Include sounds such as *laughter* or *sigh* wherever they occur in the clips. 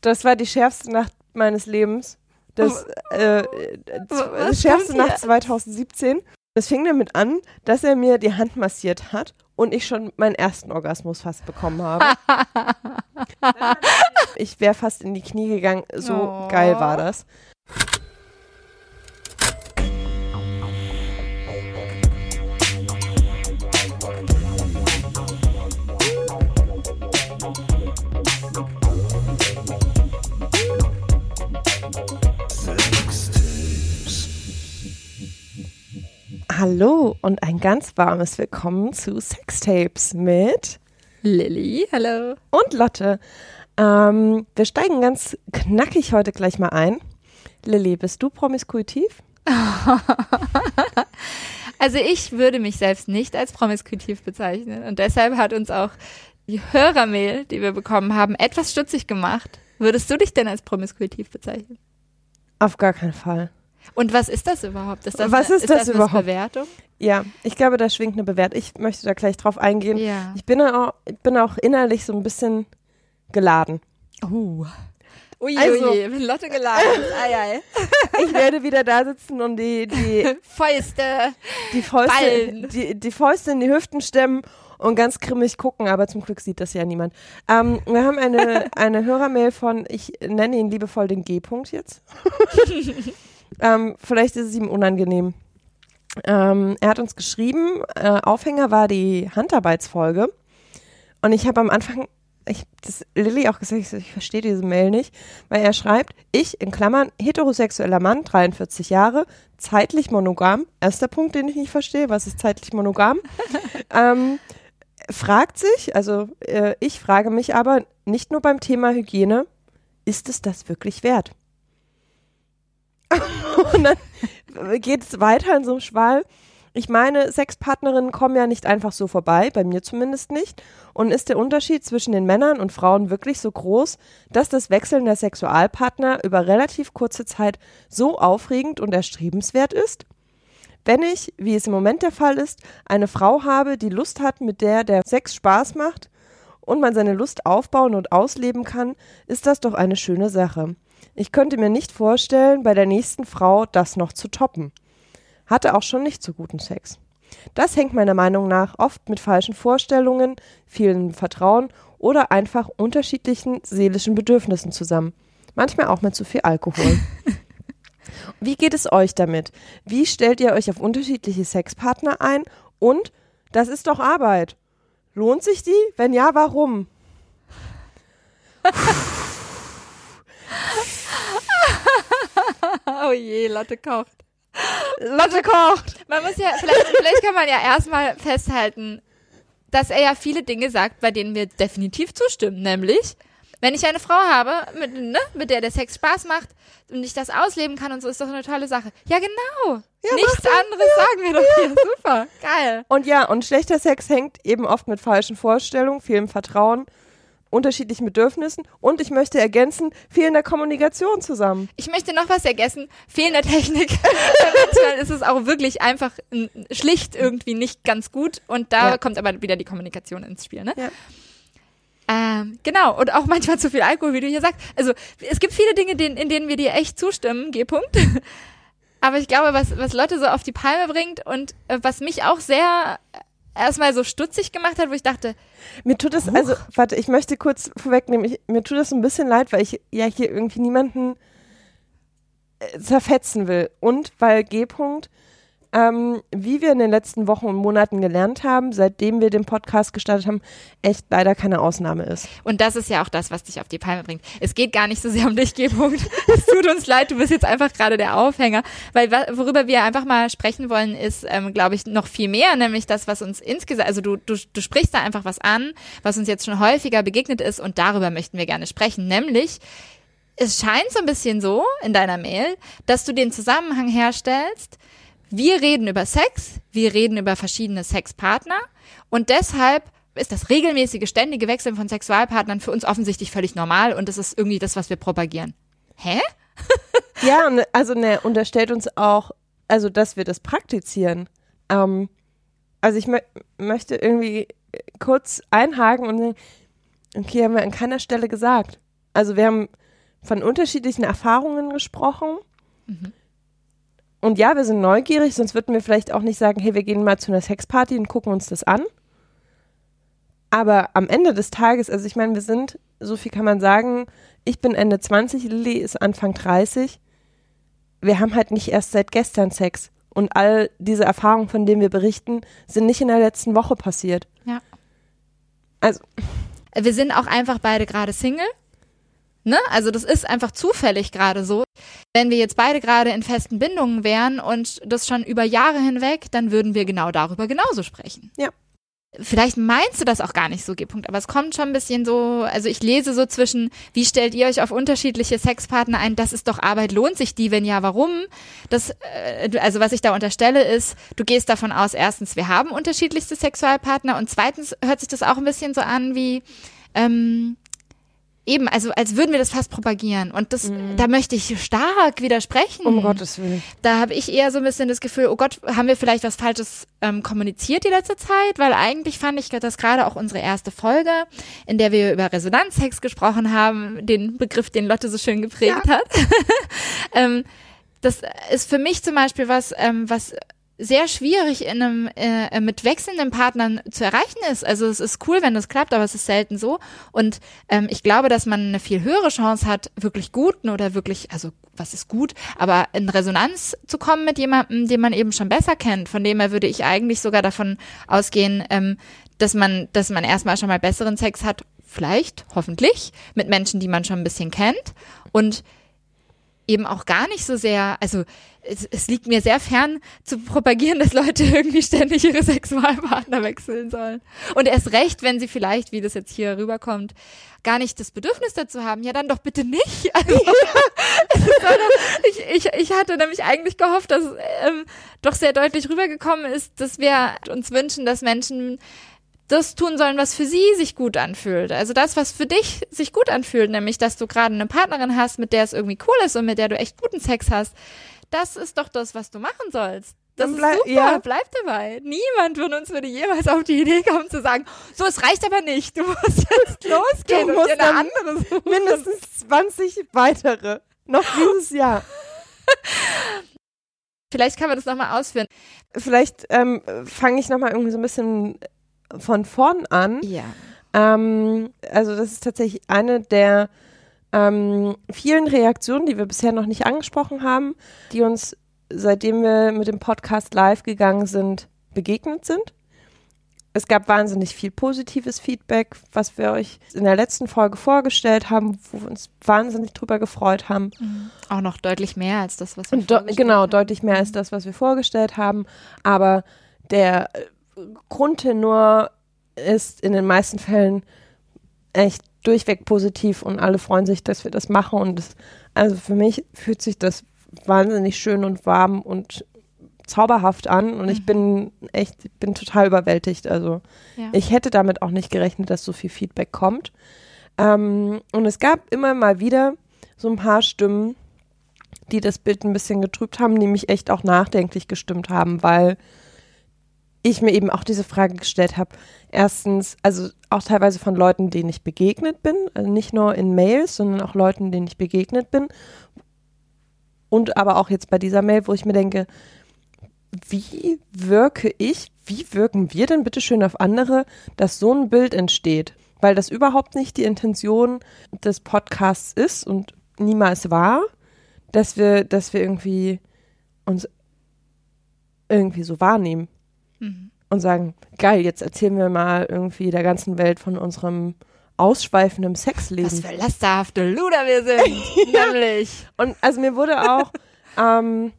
Das war die schärfste Nacht meines Lebens. Das, äh, die schärfste? Nacht 2017. Das fing damit an, dass er mir die Hand massiert hat und ich schon meinen ersten Orgasmus fast bekommen habe. *laughs* ich wäre fast in die Knie gegangen. So Oh. geil war das. Hallo und ein ganz warmes Willkommen zu Sextapes mit Lilly, hallo. und Lotte. Ähm, wir steigen ganz knackig heute gleich mal ein. Lilly, bist du promiskuitiv? *laughs* Also ich würde mich selbst nicht als promiskuitiv bezeichnen und deshalb hat uns auch die Hörermail, die wir bekommen haben, etwas stutzig gemacht. Würdest du dich denn als promiskuitiv bezeichnen? Auf gar keinen Fall. Und was ist das überhaupt? Ist das Was eine, ist das das überhaupt? Eine Bewertung? Ja, ich glaube, da schwingt eine Bewertung. Ich möchte da gleich drauf eingehen. Ja. Ich bin auch, bin auch innerlich so ein bisschen geladen. Oh. Ui, Also- ui, Lotte geladen. *laughs* ei, ei. Ich werde wieder da sitzen und die, die, *laughs* Fäuste. die, Fäuste, die, die Fäuste in die Hüften stemmen und ganz grimmig gucken, aber zum Glück sieht das ja niemand. Ähm, wir haben eine, *laughs* eine Hörermail von, ich nenne ihn liebevoll den G-Punkt jetzt. Ähm, vielleicht ist es ihm unangenehm. Ähm, er hat uns geschrieben, äh, Aufhänger war die Handarbeitsfolge. Und ich habe am Anfang, ich das Lilly auch gesagt, ich, ich verstehe diese Mail nicht, weil er schreibt, ich in Klammern heterosexueller Mann, 43 Jahre, zeitlich monogam. Erster Punkt, den ich nicht verstehe, was ist zeitlich monogam? *laughs* ähm, fragt sich, also äh, ich frage mich aber nicht nur beim Thema Hygiene, ist es das wirklich wert? *laughs* Und dann geht es weiter in so einem Schwall. Ich meine, Sexpartnerinnen kommen ja nicht einfach so vorbei, bei mir zumindest nicht. Und ist der Unterschied zwischen den Männern und Frauen wirklich so groß, dass das Wechseln der Sexualpartner über relativ kurze Zeit so aufregend und erstrebenswert ist? Wenn ich, wie es im Moment der Fall ist, eine Frau habe, die Lust hat, mit der der Sex Spaß macht und man seine Lust aufbauen und ausleben kann, ist das doch eine schöne Sache. Ich könnte mir nicht vorstellen, bei der nächsten Frau das noch zu toppen. Hatte auch schon nicht so guten Sex. Das hängt meiner Meinung nach oft mit falschen Vorstellungen, fehlendem Vertrauen oder einfach unterschiedlichen seelischen Bedürfnissen zusammen. Manchmal auch mit zu viel Alkohol. *laughs* Wie geht es euch damit? Wie stellt ihr euch auf unterschiedliche Sexpartner ein? Und das ist doch Arbeit. Lohnt sich die? Wenn ja, warum? *laughs* *laughs* *laughs* Oh je, Lotte kocht. Lotte kocht. Man muss ja, vielleicht, vielleicht kann man ja erstmal festhalten, dass er ja viele Dinge sagt, bei denen wir definitiv zustimmen. Nämlich, wenn ich eine Frau habe, mit, ne, mit der der Sex Spaß macht und ich das ausleben kann und so, ist doch eine tolle Sache. Ja, genau. Nichts anderes sagen wir doch hier. Super. Geil. Und ja, und schlechter Sex hängt eben oft mit falschen Vorstellungen, fehlendem Vertrauen, unterschiedlichen Bedürfnissen und ich möchte ergänzen, fehlender Kommunikation zusammen. Ich möchte noch was vergessen. Fehlende Technik. *laughs* Manchmal ist es auch wirklich einfach schlicht irgendwie nicht ganz gut und da Ja. kommt aber wieder die Kommunikation ins Spiel, ne? Ja. Ähm, genau, und auch manchmal zu viel Alkohol, wie du hier sagst. Also es gibt viele Dinge, denen, in denen wir dir echt zustimmen, G-Punkt. *laughs* Aber ich glaube, was, was Lotte so auf die Palme bringt und äh, was mich auch sehr erstmal so stutzig gemacht hat, wo ich dachte, Mir tut es, also, warte, ich möchte kurz vorwegnehmen, ich, mir tut es ein bisschen leid, weil ich ja hier irgendwie niemanden äh, zerfetzen will. Und weil G. ähm, wie wir in den letzten Wochen und Monaten gelernt haben, seitdem wir den Podcast gestartet haben, echt leider keine Ausnahme ist. und das ist ja auch das, was dich auf die Palme bringt. Es geht gar nicht so sehr um dich, G-Punkt. *laughs* Es tut uns leid, du bist jetzt einfach gerade der Aufhänger. Weil worüber wir einfach mal sprechen wollen, ist, ähm, glaube ich, noch viel mehr, nämlich das, was uns insgesamt, also du, du, du sprichst da einfach was an, was uns jetzt schon häufiger begegnet ist und darüber möchten wir gerne sprechen, nämlich es scheint so ein bisschen so in deiner Mail, dass du den Zusammenhang herstellst, wir reden über Sex, wir reden über verschiedene Sexpartner und deshalb ist das regelmäßige, ständige Wechseln von Sexualpartnern für uns offensichtlich völlig normal und das ist irgendwie das, was wir propagieren. Hä? *laughs* Ja, ne, also ne, unterstellt uns auch, also dass wir das praktizieren. Ähm, also ich mö möchte irgendwie kurz einhaken und sagen, okay, haben wir an keiner Stelle gesagt. Also wir haben von unterschiedlichen Erfahrungen gesprochen. Und ja, wir sind neugierig, sonst würden wir vielleicht auch nicht sagen, hey, wir gehen mal zu einer Sexparty und gucken uns das an. Aber am Ende des Tages, also ich meine, wir sind, so viel kann man sagen, ich bin Ende 20, Lilly ist Anfang 30. Wir haben halt nicht erst seit gestern Sex. Und all diese Erfahrungen, von denen wir berichten, sind nicht in der letzten Woche passiert. Ja. Also, Wir sind auch einfach beide gerade Single. Ne? Also das ist einfach zufällig gerade so. Wenn wir jetzt beide gerade in festen Bindungen wären und das schon über Jahre hinweg, dann würden wir genau darüber genauso sprechen. Ja. Vielleicht meinst du das auch gar nicht so, G-Punkt, aber es kommt schon ein bisschen so, also ich lese so zwischen, wie stellt ihr euch auf unterschiedliche Sexpartner ein? Das ist doch Arbeit, lohnt sich die, wenn ja, warum? Das, äh, also was ich da unterstelle ist, du gehst davon aus, erstens, wir haben unterschiedlichste Sexualpartner und zweitens hört sich das auch ein bisschen so an wie, ähm, eben, also als würden wir das fast propagieren. Und das, da möchte ich stark widersprechen. um Gottes Willen. Da habe ich eher so ein bisschen das Gefühl, oh Gott, haben wir vielleicht was Falsches ähm, kommuniziert die letzte Zeit? Weil eigentlich fand ich das gerade auch unsere erste Folge, in der wir über Resonanzsex gesprochen haben, den Begriff, den Lotte so schön geprägt hat. *laughs* ähm, das ist für mich zum Beispiel was, ähm, was sehr schwierig in einem äh, mit wechselnden Partnern zu erreichen ist. Also es ist cool, wenn das klappt, aber es ist selten so. Und ähm, ich glaube, dass man eine viel höhere Chance hat, wirklich guten oder wirklich, also was ist gut, aber in Resonanz zu kommen mit jemandem, den man eben schon besser kennt. Von dem her würde ich eigentlich sogar davon ausgehen, ähm, dass man, dass man erstmal schon mal besseren Sex hat, vielleicht, hoffentlich, mit Menschen, die man schon ein bisschen kennt und eben auch gar nicht so sehr, also es, es liegt mir sehr fern zu propagieren, dass Leute *laughs* irgendwie ständig ihre Sexualpartner wechseln sollen. Und erst recht, wenn sie vielleicht, wie das jetzt hier rüberkommt, gar nicht das Bedürfnis dazu haben, ja dann doch bitte nicht. *laughs* Also, eine- ich, ich, ich hatte nämlich eigentlich gehofft, dass ähm, doch sehr deutlich rübergekommen ist, dass wir uns wünschen, dass Menschen das tun sollen, was für sie sich gut anfühlt. Also das, was für dich sich gut anfühlt, nämlich, dass du gerade eine Partnerin hast, mit der es irgendwie cool ist und mit der du echt guten Sex hast. Das ist doch das, was du machen sollst. Das ist bleib- super, ja. bleib dabei. Niemand von uns würde jemals auf die Idee kommen zu sagen, so, es reicht aber nicht, du musst *laughs* jetzt losgehen Du und musst dir eine andere suchen. Mindestens 20 weitere. Noch *laughs* dieses Jahr. Vielleicht kann man das nochmal ausführen. Vielleicht ähm, fange ich nochmal irgendwie so ein bisschen von vorn an. Ja. Ähm, also das ist tatsächlich eine der ähm, vielen Reaktionen, die wir bisher noch nicht angesprochen haben, die uns, seitdem wir mit dem Podcast live gegangen sind, begegnet sind. Es gab wahnsinnig viel positives Feedback, was wir euch in der letzten Folge vorgestellt haben, wo wir uns wahnsinnig drüber gefreut haben. Auch noch deutlich mehr als das, was wir Und vorgestellt genau, haben. deutlich mehr als das, was wir vorgestellt haben. Aber der äh, Grundtenor ist in den meisten Fällen echt durchweg positiv und alle freuen sich, dass wir das machen. Und das, also für mich fühlt sich das wahnsinnig schön und warm und zauberhaft an. Und ich Mhm. bin echt, ich bin total überwältigt. Also Ja. ich hätte damit auch nicht gerechnet, dass so viel Feedback kommt. Ähm, und es gab immer mal wieder so ein paar Stimmen, die das Bild ein bisschen getrübt haben, die mich echt auch nachdenklich gestimmt haben, weil ich mir eben auch diese Frage gestellt habe. Erstens, also auch teilweise von Leuten, denen ich begegnet bin, also nicht nur in Mails, sondern auch Leuten, denen ich begegnet bin. Und aber auch jetzt bei dieser Mail, wo ich mir denke, wie wirke ich, wie wirken wir denn bitte schön auf andere, dass so ein Bild entsteht? Weil das überhaupt nicht die Intention des Podcasts ist und niemals war, dass wir, dass wir irgendwie uns irgendwie so wahrnehmen Mhm. und sagen, geil, jetzt erzählen wir mal irgendwie der ganzen Welt von unserem ausschweifenden Sexleben. Was für lasterhafte Luder wir sind. *laughs* Nämlich. Und also mir wurde auch, ähm,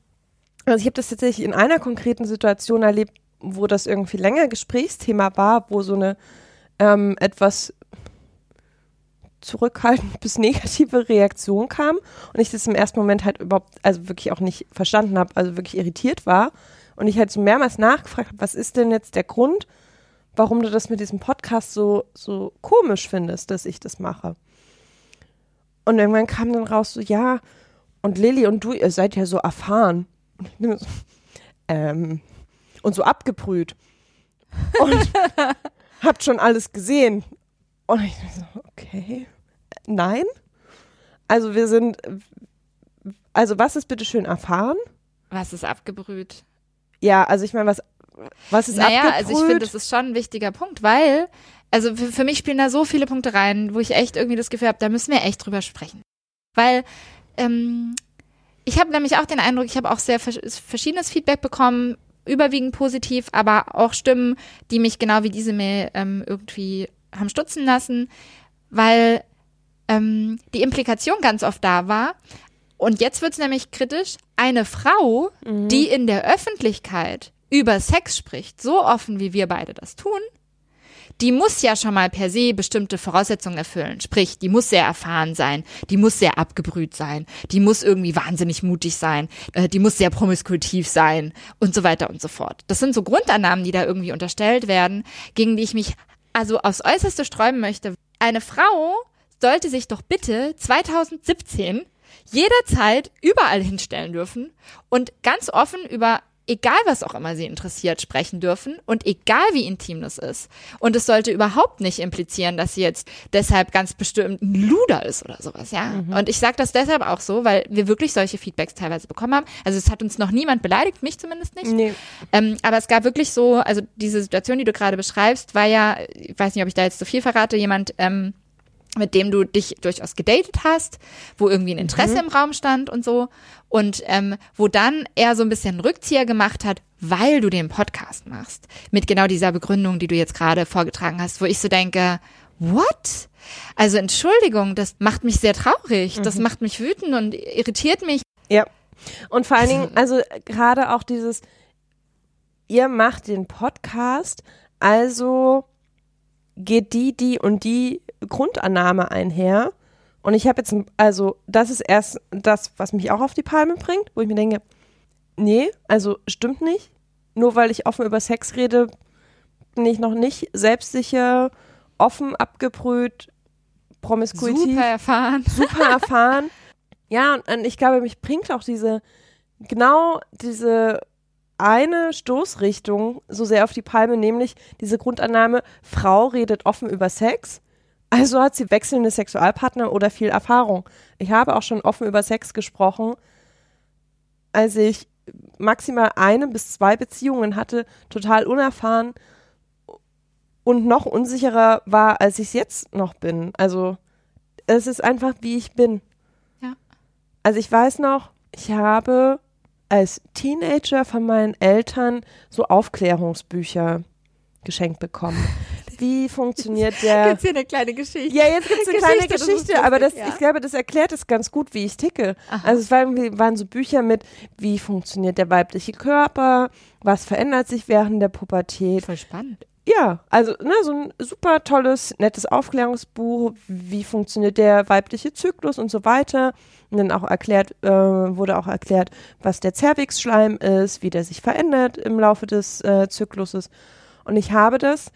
also ich habe das tatsächlich in einer konkreten Situation erlebt, wo das irgendwie länger Gesprächsthema war, wo so eine ähm, etwas zurückhaltend *laughs* bis negative Reaktion kam und ich das im ersten Moment halt überhaupt, also wirklich auch nicht verstanden habe, also wirklich irritiert war und ich halt so mehrmals nachgefragt habe, was ist denn jetzt der Grund, warum du das mit diesem Podcast so, so komisch findest, dass ich das mache. Und irgendwann kam dann raus so, ja, und Lilly und du, ihr seid ja so erfahren. Und so, ähm, und so abgebrüht. Und *laughs* habt schon alles gesehen. Und ich so, okay, nein. Also wir sind, also was ist bitte schön erfahren? Was ist abgebrüht? Ja, also ich meine, was, was ist naja, abgebrüht? also ich finde, das ist schon ein wichtiger Punkt, weil, also für, für mich spielen da so viele Punkte rein, wo ich echt irgendwie das Gefühl habe, da müssen wir echt drüber sprechen. Weil, ähm, ich habe nämlich auch den Eindruck, ich habe auch sehr vers verschiedenes Feedback bekommen, überwiegend positiv, aber auch Stimmen, die mich genau wie diese Mail ähm, irgendwie haben stutzen lassen, weil ähm, die Implikation ganz oft da war. Und jetzt wird's nämlich kritisch. Eine Frau, die in der Öffentlichkeit über Sex spricht, so offen wie wir beide das tun, die muss ja schon mal per se bestimmte Voraussetzungen erfüllen. Sprich, die muss sehr erfahren sein, die muss sehr abgebrüht sein, die muss irgendwie wahnsinnig mutig sein, äh, die muss sehr promiskuitiv sein und so weiter und so fort. Das sind so Grundannahmen, die da irgendwie unterstellt werden, gegen die ich mich also aufs Äußerste sträuben möchte. Eine Frau sollte sich doch bitte 2017 jederzeit überall hinstellen dürfen und ganz offen über egal was auch immer sie interessiert, sprechen dürfen und egal wie intim das ist. Und es sollte überhaupt nicht implizieren, dass sie jetzt deshalb ganz bestimmt ein Luder ist oder sowas, ja. Mhm. Und ich sage das deshalb auch so, weil wir wirklich solche Feedbacks teilweise bekommen haben. Also es hat uns noch niemand beleidigt, mich zumindest nicht. Nee. Ähm, aber es gab wirklich so, also diese Situation, die du gerade beschreibst, war ja, ich weiß nicht, ob ich da jetzt zu viel verrate, jemand, ähm, mit dem du dich durchaus gedatet hast, wo irgendwie ein Interesse mhm. im Raum stand und so. Und ähm, wo dann er so ein bisschen Rückzieher gemacht hat, weil du den Podcast machst. Mit genau dieser Begründung, die du jetzt gerade vorgetragen hast, wo ich so denke, what? Also Entschuldigung, das macht mich sehr traurig, mhm. das macht mich wütend und irritiert mich. Ja. Und vor allen Dingen, also gerade auch dieses, ihr macht den Podcast, also geht die, die und die Grundannahme einher. Und ich habe jetzt, also das ist erst das, was mich auch auf die Palme bringt, wo ich mir denke, nee, also stimmt nicht. Nur weil ich offen über Sex rede, bin ich noch nicht selbstsicher, offen, abgebrüht, promiskuitiv. Super erfahren. *laughs* Super erfahren. ja, und, und ich glaube, mich bringt auch diese, genau diese eine Stoßrichtung so sehr auf die Palme, nämlich diese Grundannahme, Frau redet offen über Sex also hat sie wechselnde Sexualpartner oder viel Erfahrung. Ich habe auch schon offen über Sex gesprochen, als ich maximal eine bis zwei Beziehungen hatte, total unerfahren und noch unsicherer war, als ich es jetzt noch bin. Also es ist einfach, wie ich bin. Ja. Also ich weiß noch, ich habe als Teenager von meinen Eltern so Aufklärungsbücher geschenkt bekommen *laughs* wie funktioniert der. Gibt's hier eine kleine Geschichte? Ja, jetzt gibt's eine Geschichte, kleine Geschichte, das aber das, ja. ich glaube, das erklärt es ganz gut, wie ich ticke. Aha. Also es waren, waren so Bücher mit, wie funktioniert der weibliche Körper, was verändert sich während der Pubertät. Voll spannend. Ja, also ne, so ein super tolles, nettes Aufklärungsbuch, wie funktioniert der weibliche Zyklus und so weiter. Und dann auch erklärt, äh, wurde auch erklärt, was der Zervixschleim ist, wie der sich verändert im Laufe des äh, Zykluses. Und ich habe das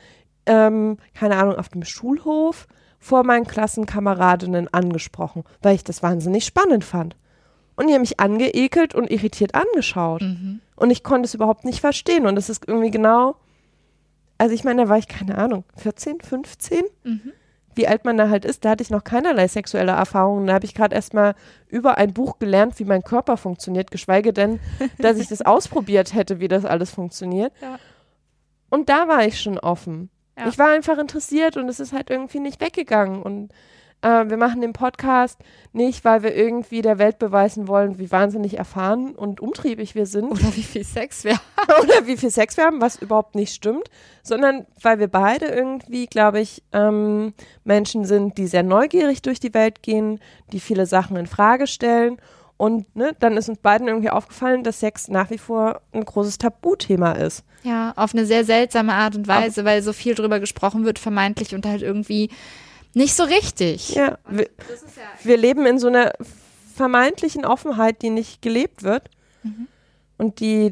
ähm, keine Ahnung, auf dem Schulhof vor meinen Klassenkameradinnen angesprochen, weil ich das wahnsinnig spannend fand. Und die haben mich angeekelt und irritiert angeschaut. Mhm. Und ich konnte es überhaupt nicht verstehen. Und das ist irgendwie genau, also ich meine, da war ich, keine Ahnung, 14, 15? Mhm. Wie alt man da halt ist, da hatte ich noch keinerlei sexuelle Erfahrungen. Da habe ich gerade erst mal über ein Buch gelernt, wie mein Körper funktioniert, geschweige denn, *laughs* dass ich das ausprobiert hätte, wie das alles funktioniert. Ja. Und da war ich schon offen. Ja. Ich war einfach interessiert und es ist halt irgendwie nicht weggegangen. Und äh, wir machen den Podcast nicht, weil wir irgendwie der Welt beweisen wollen, wie wahnsinnig erfahren und umtriebig wir sind. Oder wie viel Sex wir *laughs* haben. Oder wie viel Sex wir haben, was überhaupt nicht stimmt, sondern weil wir beide irgendwie, glaube ich, ähm, Menschen sind, die sehr neugierig durch die Welt gehen, die viele Sachen in Frage stellen und ne, dann ist uns beiden irgendwie aufgefallen, dass Sex nach wie vor ein großes Tabuthema ist. Ja, auf eine sehr seltsame Art und Weise, auf weil so viel drüber gesprochen wird, vermeintlich und halt irgendwie nicht so richtig. Ja, wir, ja wir leben in so einer vermeintlichen Offenheit, die nicht gelebt wird mhm. und die,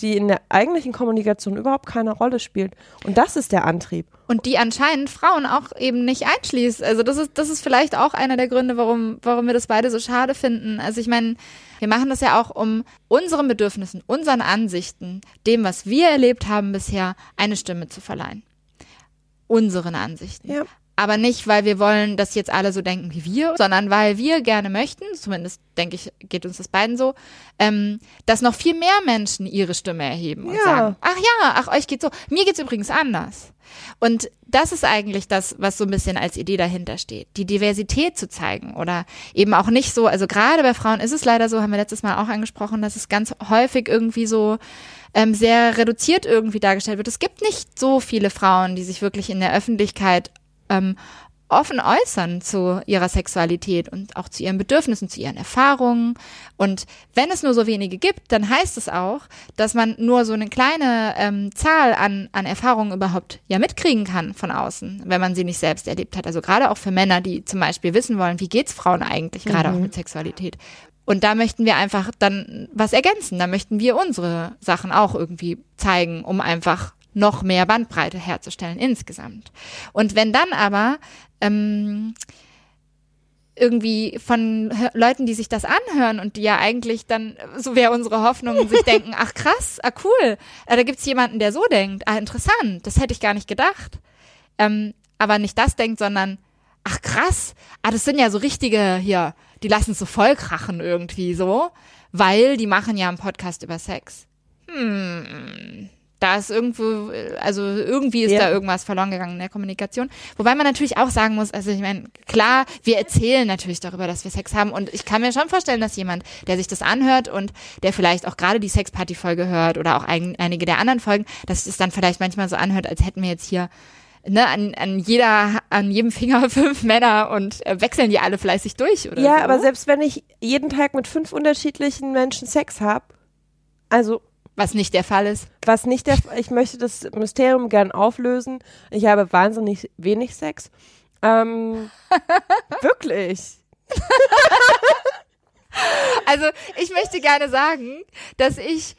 die in der eigentlichen Kommunikation überhaupt keine Rolle spielt. Und das ist der Antrieb. Und die anscheinend Frauen auch eben nicht einschließt. Also das ist, das ist vielleicht auch einer der Gründe, warum, warum wir das beide so schade finden. Also ich meine, wir machen das ja auch, um unseren Bedürfnissen, unseren Ansichten, dem, was wir erlebt haben bisher, eine Stimme zu verleihen. Unseren Ansichten. Ja. Aber nicht, weil wir wollen, dass jetzt alle so denken wie wir, sondern weil wir gerne möchten, zumindest denke ich, geht uns das beiden so, ähm, dass noch viel mehr Menschen ihre Stimme erheben und Ja. sagen, ach ja, ach euch geht's so. Mir geht's übrigens anders. Und das ist eigentlich das, was so ein bisschen als Idee dahinter steht, die Diversität zu zeigen oder eben auch nicht so, also gerade bei Frauen ist es leider so, haben wir letztes Mal auch angesprochen, dass es ganz häufig irgendwie so ähm, sehr reduziert irgendwie dargestellt wird. Es gibt nicht so viele Frauen, die sich wirklich in der Öffentlichkeit ähm, offen äußern zu ihrer Sexualität und auch zu ihren Bedürfnissen, zu ihren Erfahrungen. Und wenn es nur so wenige gibt, dann heißt es auch, dass man nur so eine kleine ähm, Zahl an, an Erfahrungen überhaupt ja mitkriegen kann von außen, wenn man sie nicht selbst erlebt hat. Also gerade auch für Männer, die zum Beispiel wissen wollen, wie geht's Frauen eigentlich, gerade auch mit Sexualität. Und da möchten wir einfach dann was ergänzen. Da möchten wir unsere Sachen auch irgendwie zeigen, um einfach noch mehr Bandbreite herzustellen insgesamt. Und wenn dann aber ähm, irgendwie von Leuten, die sich das anhören und die ja eigentlich dann, so wäre unsere Hoffnung, *laughs* sich denken, ach krass, ah cool, äh, da gibt's jemanden, der so denkt, ah interessant, das hätte ich gar nicht gedacht. Ähm, aber nicht das denkt, sondern, ach krass, ah das sind ja so richtige hier, die lassen es so voll krachen irgendwie so, weil die machen ja einen Podcast über Sex. Hm, da ist irgendwo, äh, also irgendwie ist Ja. da irgendwas verloren gegangen in der Kommunikation. Wobei man natürlich auch sagen muss, also ich meine, klar, wir erzählen natürlich darüber, dass wir Sex haben und ich kann mir schon vorstellen, dass jemand, der sich das anhört und der vielleicht auch gerade die Sexparty-Folge hört oder auch ein, einige der anderen Folgen, dass es dann vielleicht manchmal so anhört, als hätten wir jetzt hier ne, an, an jeder, an jedem Finger *laughs* fünf Männer und äh, wechseln die alle fleißig durch oder Ja, so. aber selbst wenn ich jeden Tag mit fünf unterschiedlichen Menschen Sex habe, also was nicht der Fall ist. was nicht der, ich möchte das Mysterium gern auflösen. Ich habe wahnsinnig wenig Sex. Ähm, *laughs* wirklich. Also ich möchte gerne sagen, dass ich,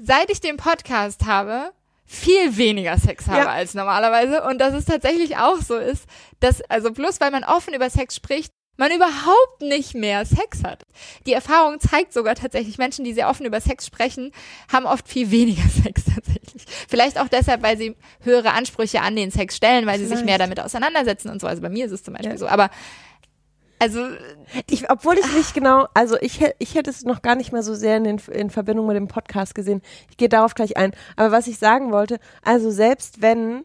seit ich den Podcast habe, viel weniger Sex habe Ja. als normalerweise und dass es tatsächlich auch so ist, dass, also bloß weil man offen über Sex spricht, man überhaupt nicht mehr Sex hat. Die Erfahrung zeigt sogar tatsächlich, Menschen, die sehr offen über Sex sprechen, haben oft viel weniger *laughs* Sex tatsächlich. Vielleicht auch deshalb, weil sie höhere Ansprüche an den Sex stellen, weil sie sich Vielleicht. mehr damit auseinandersetzen und so. Also bei mir ist es zum Beispiel Ja. so. Aber also Ich, obwohl ich nicht genau, also ich, ich hätte es noch gar nicht mal so sehr in, den, in Verbindung mit dem Podcast gesehen. Ich gehe darauf gleich ein. Aber was ich sagen wollte, also selbst wenn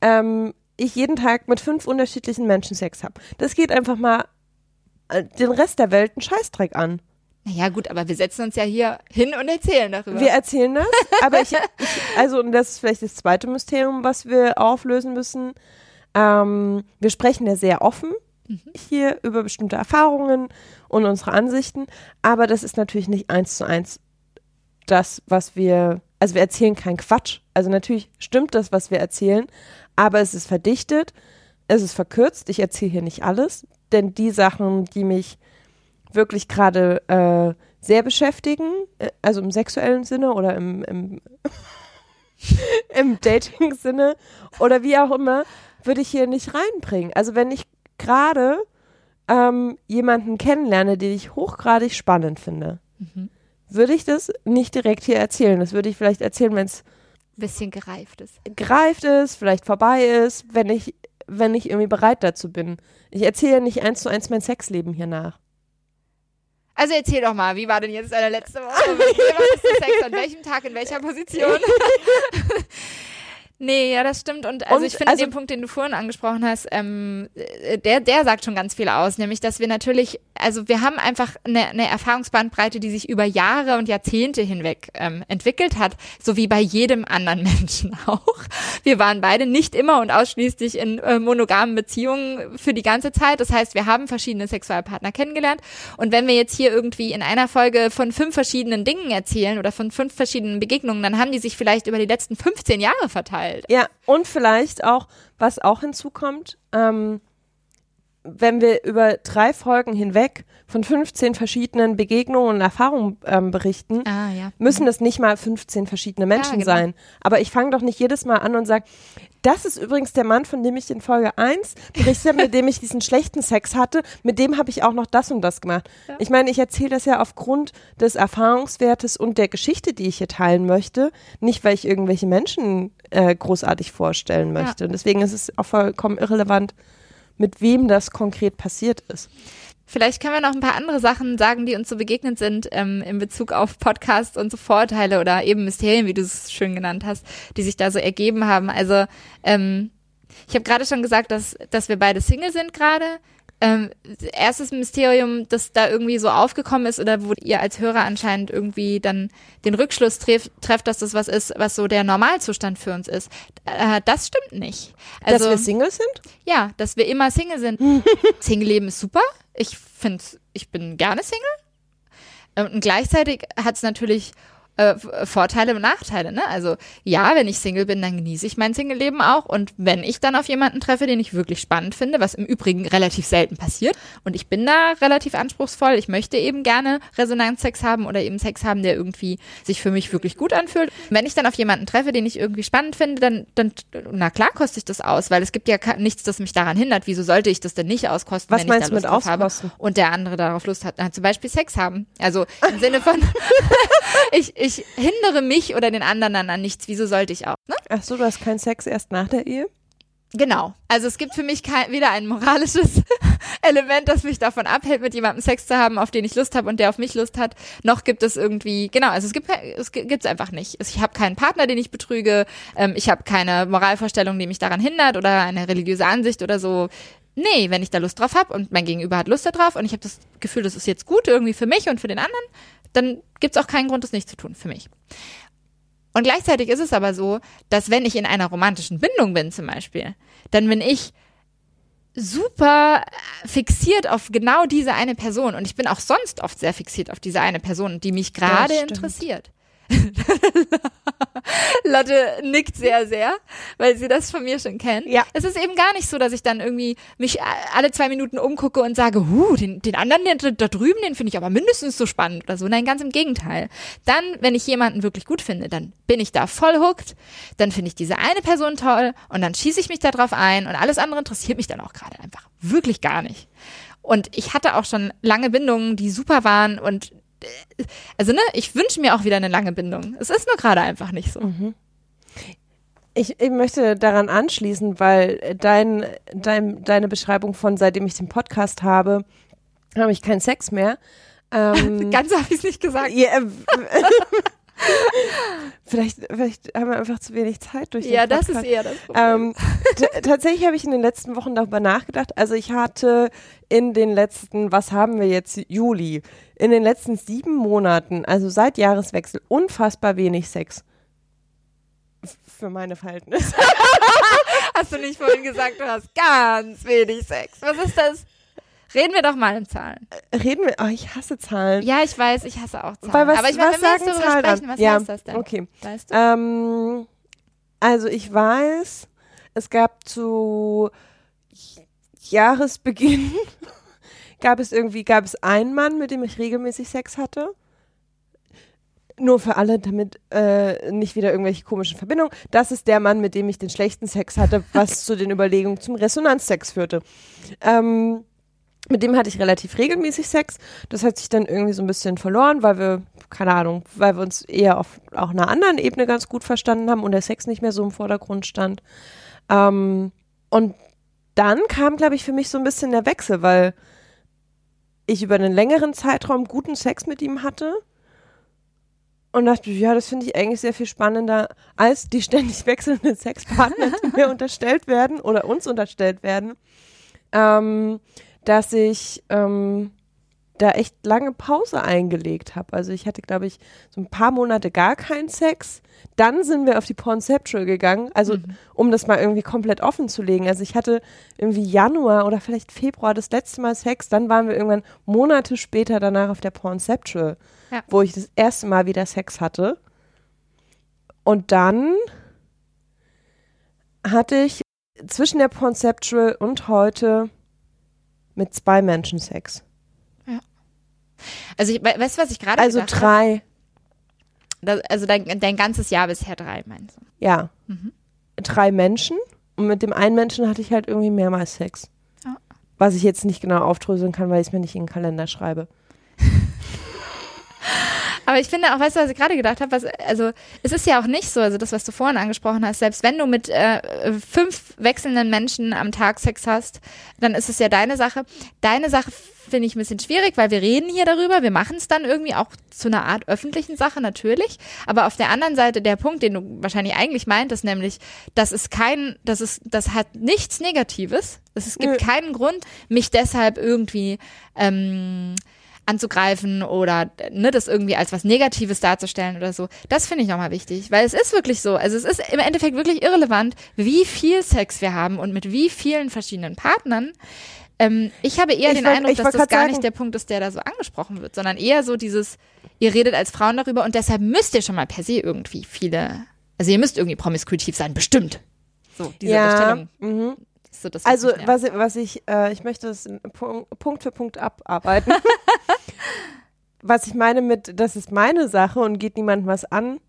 ähm, ich jeden Tag mit fünf unterschiedlichen Menschen Sex habe, das geht einfach mal den Rest der Welt einen Scheißdreck an. Naja, gut, aber wir setzen uns ja hier hin und erzählen darüber. Wir erzählen das, aber ich, ich also und das ist vielleicht das zweite Mysterium, was wir auflösen müssen. Ähm, wir sprechen ja sehr offen hier über bestimmte Erfahrungen und unsere Ansichten, aber das ist natürlich nicht eins zu eins das, was wir, also wir erzählen keinen Quatsch. Also natürlich stimmt das, was wir erzählen, aber es ist verdichtet, es ist verkürzt. Ich erzähle hier nicht alles, denn die Sachen, die mich wirklich gerade äh, sehr beschäftigen, äh, also im sexuellen Sinne oder im, im, *laughs* im Dating-Sinne oder wie auch immer, würde ich hier nicht reinbringen. Also wenn ich gerade ähm, jemanden kennenlerne, den ich hochgradig spannend finde, würde ich das nicht direkt hier erzählen. Das würde ich vielleicht erzählen, wenn es bisschen gereift ist. gereift ist, vielleicht vorbei ist, wenn ich, wenn ich irgendwie bereit dazu bin. Ich erzähle nicht eins zu eins mein Sexleben hier nach. Also erzähl doch mal, wie war denn jetzt deine letzte Woche? Mit wem hattest du Sex? An welchem Tag? In welcher Position? *laughs* Nee, ja, das stimmt. Und also Und, ich finde also- den Punkt, den du vorhin angesprochen hast, ähm, äh, der, der sagt schon ganz viel aus, nämlich, dass wir natürlich, also wir haben einfach eine, eine Erfahrungsbandbreite, die sich über Jahre und Jahrzehnte hinweg ähm, entwickelt hat, so wie bei jedem anderen *laughs* Menschen auch. Wir waren beide nicht immer und ausschließlich in äh, monogamen Beziehungen für die ganze Zeit. Das heißt, wir haben verschiedene Sexualpartner kennengelernt. Und wenn wir jetzt hier irgendwie in einer Folge von fünf verschiedenen Dingen erzählen oder von fünf verschiedenen Begegnungen, dann haben die sich vielleicht über die letzten 15 Jahre verteilt. Ja, und vielleicht auch, was auch hinzukommt, ähm, wenn wir über drei Folgen hinweg von 15 verschiedenen Begegnungen und Erfahrungen ähm, berichten, Ah, ja. müssen es nicht mal 15 verschiedene Menschen genau. sein. Aber ich fange doch nicht jedes Mal an und sage, das ist übrigens der Mann, von dem ich in Folge 1 berichtet habe, mit dem ich diesen schlechten Sex hatte, mit dem habe ich auch noch das und das gemacht. Ja. Ich meine, ich erzähle das ja aufgrund des Erfahrungswertes und der Geschichte, die ich hier teilen möchte, nicht weil ich irgendwelche Menschen äh, großartig vorstellen möchte. Und deswegen ist es auch vollkommen irrelevant, mit wem das konkret passiert ist. Vielleicht können wir noch ein paar andere Sachen sagen, die uns so begegnet sind ähm, in Bezug auf Podcasts und so Vorteile oder eben Mysterien, wie du es schön genannt hast, die sich da so ergeben haben. Also ähm, ich habe gerade schon gesagt, dass, dass wir beide Single sind gerade. Ähm, erstes Mysterium, das da irgendwie so aufgekommen ist oder wo ihr als Hörer anscheinend irgendwie dann den Rückschluss treff, trefft, dass das was ist, was so der Normalzustand für uns ist. Äh, das stimmt nicht. Also, dass wir Single sind? ja, dass wir immer Single sind. *laughs* Single-Leben ist super. Ich finde, ich bin gerne Single. Und gleichzeitig hat es natürlich äh, Vorteile und Nachteile. Ne? Also ja, wenn ich Single bin, dann genieße ich mein Single-Leben auch. Und wenn ich dann auf jemanden treffe, den ich wirklich spannend finde, was im Übrigen relativ selten passiert, und ich bin da relativ anspruchsvoll, ich möchte eben gerne Resonanzsex haben oder eben Sex haben, der irgendwie sich für mich wirklich gut anfühlt. Wenn ich dann auf jemanden treffe, den ich irgendwie spannend finde, dann, dann na klar koste ich das aus, weil es gibt ja nichts, das mich daran hindert. Wieso sollte ich das denn nicht auskosten, Was wenn meinst ich da mit Lust drauf habe auskosten? und der andere darauf Lust hat, na, zum Beispiel Sex haben. Also im Sinne von *laughs* *laughs* ich, ich hindere mich oder den anderen dann an nichts. Wieso sollte ich auch? Ne? Ach so, du hast keinen Sex erst nach der Ehe? Genau. Also es gibt für mich kein, weder ein moralisches *laughs* Element, das mich davon abhält, mit jemandem Sex zu haben, auf den ich Lust habe und der auf mich Lust hat, noch gibt es irgendwie, genau, also es gibt es gi- gibt's einfach nicht. Ich habe keinen Partner, den ich betrüge, ähm, ich habe keine Moralvorstellung, die mich daran hindert oder eine religiöse Ansicht oder so. Nee, wenn ich da Lust drauf habe und mein Gegenüber hat Lust darauf und ich habe das Gefühl, das ist jetzt gut irgendwie für mich und für den anderen, dann gibt's auch keinen Grund, das nicht zu tun für mich. Und gleichzeitig ist es aber so, dass wenn ich in einer romantischen Bindung bin zum Beispiel, dann bin ich super äh, fixiert auf genau diese eine Person und ich bin auch sonst oft sehr fixiert auf diese eine Person, die mich gerade interessiert. *laughs* Lotte nickt sehr, sehr, weil sie das von mir schon kennt. Ja. Es ist eben gar nicht so, dass ich dann irgendwie mich a- alle zwei Minuten umgucke und sage, huh, den, den anderen den, da drüben, den finde ich aber mindestens so spannend oder so. Nein, ganz im Gegenteil. Dann, wenn ich jemanden wirklich gut finde, dann bin ich da voll hooked, dann finde ich diese eine Person toll und dann schieße ich mich da drauf ein und alles andere interessiert mich dann auch gerade einfach wirklich gar nicht. Und ich hatte auch schon lange Bindungen, die super waren und äh, also ne, ich wünsche mir auch wieder eine lange Bindung. Es ist nur gerade einfach nicht so. Ich, ich möchte daran anschließen, weil dein, dein, deine Beschreibung von seitdem ich den Podcast habe, habe ich keinen Sex mehr. *laughs* Ähm, Ganz habe ich es nicht gesagt. ja, äh, *laughs* *laughs* vielleicht, vielleicht haben wir einfach zu wenig Zeit durch den Ja, das Podcast. ist eher das Problem. Ähm, tatsächlich habe ich in den letzten Wochen darüber nachgedacht. Also ich hatte in den letzten, was haben wir jetzt, Juli, in den letzten sieben Monaten, also seit Jahreswechsel, unfassbar wenig Sex. F- Für meine Verhältnisse. *laughs* Hast du nicht vorhin gesagt, du hast ganz wenig Sex? Was ist das? Reden wir doch mal in Zahlen. Reden wir, oh, ich hasse Zahlen. Ja, ich weiß, ich hasse auch Zahlen. Weil was, Aber ich meine, was wenn wir Zahlen sprechen, was ja, heißt das denn? Okay. Weißt du? Ähm, also ich weiß, es gab zu Jahresbeginn *laughs* gab es irgendwie, gab es einen Mann, mit dem ich regelmäßig Sex hatte. Nur für alle, damit äh, nicht wieder irgendwelche komischen Verbindungen. Das ist der Mann, mit dem ich den schlechten Sex hatte, was zu den Überlegungen zum Resonanzsex führte. Ähm, mit dem hatte ich relativ regelmäßig Sex. Das hat sich dann irgendwie so ein bisschen verloren, weil wir, keine Ahnung, weil wir uns eher auf auch einer anderen Ebene ganz gut verstanden haben und der Sex nicht mehr so im Vordergrund stand. Ähm, und dann kam, glaube ich, für mich so ein bisschen der Wechsel, weil ich über einen längeren Zeitraum guten Sex mit ihm hatte und dachte, ja, das finde ich eigentlich sehr viel spannender als die ständig wechselnden Sexpartner, die *laughs* mir unterstellt werden oder uns unterstellt werden. Ähm, dass ich ähm, da echt lange Pause eingelegt habe. Also ich hatte, glaube ich, so ein paar Monate gar keinen Sex. Dann sind wir auf die Pornceptual gegangen, also um das mal irgendwie komplett offen zu legen. Also ich hatte irgendwie Januar oder vielleicht Februar das letzte Mal Sex, dann waren wir irgendwann Monate später danach auf der Pornceptual, Ja. wo ich das erste Mal wieder Sex hatte. Und dann hatte ich zwischen der Pornceptual und heute mit zwei Menschen Sex. Also, ich, we- weißt du, was ich gerade Also drei, habe? Also dein, dein ganzes Jahr bisher drei, meinst du? ja. Mhm. Drei Menschen und mit dem einen Menschen hatte ich halt irgendwie mehrmals Sex. Ja. Was ich jetzt nicht genau aufdröseln kann, weil ich es mir nicht in den Kalender schreibe. *laughs* Aber ich finde auch, weißt du, was ich gerade gedacht habe, was, also es ist ja auch nicht so, also das, was du vorhin angesprochen hast, selbst wenn du mit äh, fünf wechselnden Menschen am Tag Sex hast, dann ist es ja deine Sache. Deine Sache finde ich ein bisschen schwierig, weil wir reden hier darüber, wir machen es dann irgendwie auch zu einer Art öffentlichen Sache natürlich. Aber auf der anderen Seite der Punkt, den du wahrscheinlich eigentlich meintest, nämlich, das ist kein, das ist, das hat nichts Negatives. Es gibt Nö. keinen Grund, mich deshalb irgendwie ähm, anzugreifen oder ne, das irgendwie als was Negatives darzustellen oder so. Das finde ich nochmal wichtig, weil es ist wirklich so. Also es ist im Endeffekt wirklich irrelevant, wie viel Sex wir haben und mit wie vielen verschiedenen Partnern. Ähm, ich habe eher Ich den wollt- Eindruck, dass das gar sagen- nicht der Punkt ist, der da so angesprochen wird, sondern eher so dieses, ihr redet als Frauen darüber und deshalb müsst ihr schon mal per se irgendwie viele, also ihr müsst irgendwie promiskuitiv sein, bestimmt. So, diese ja, Unterstellung mhm. So Also was, was ich, äh, ich möchte das Punkt für Punkt abarbeiten. *laughs* was ich meine mit, das ist meine Sache und geht niemandem was an.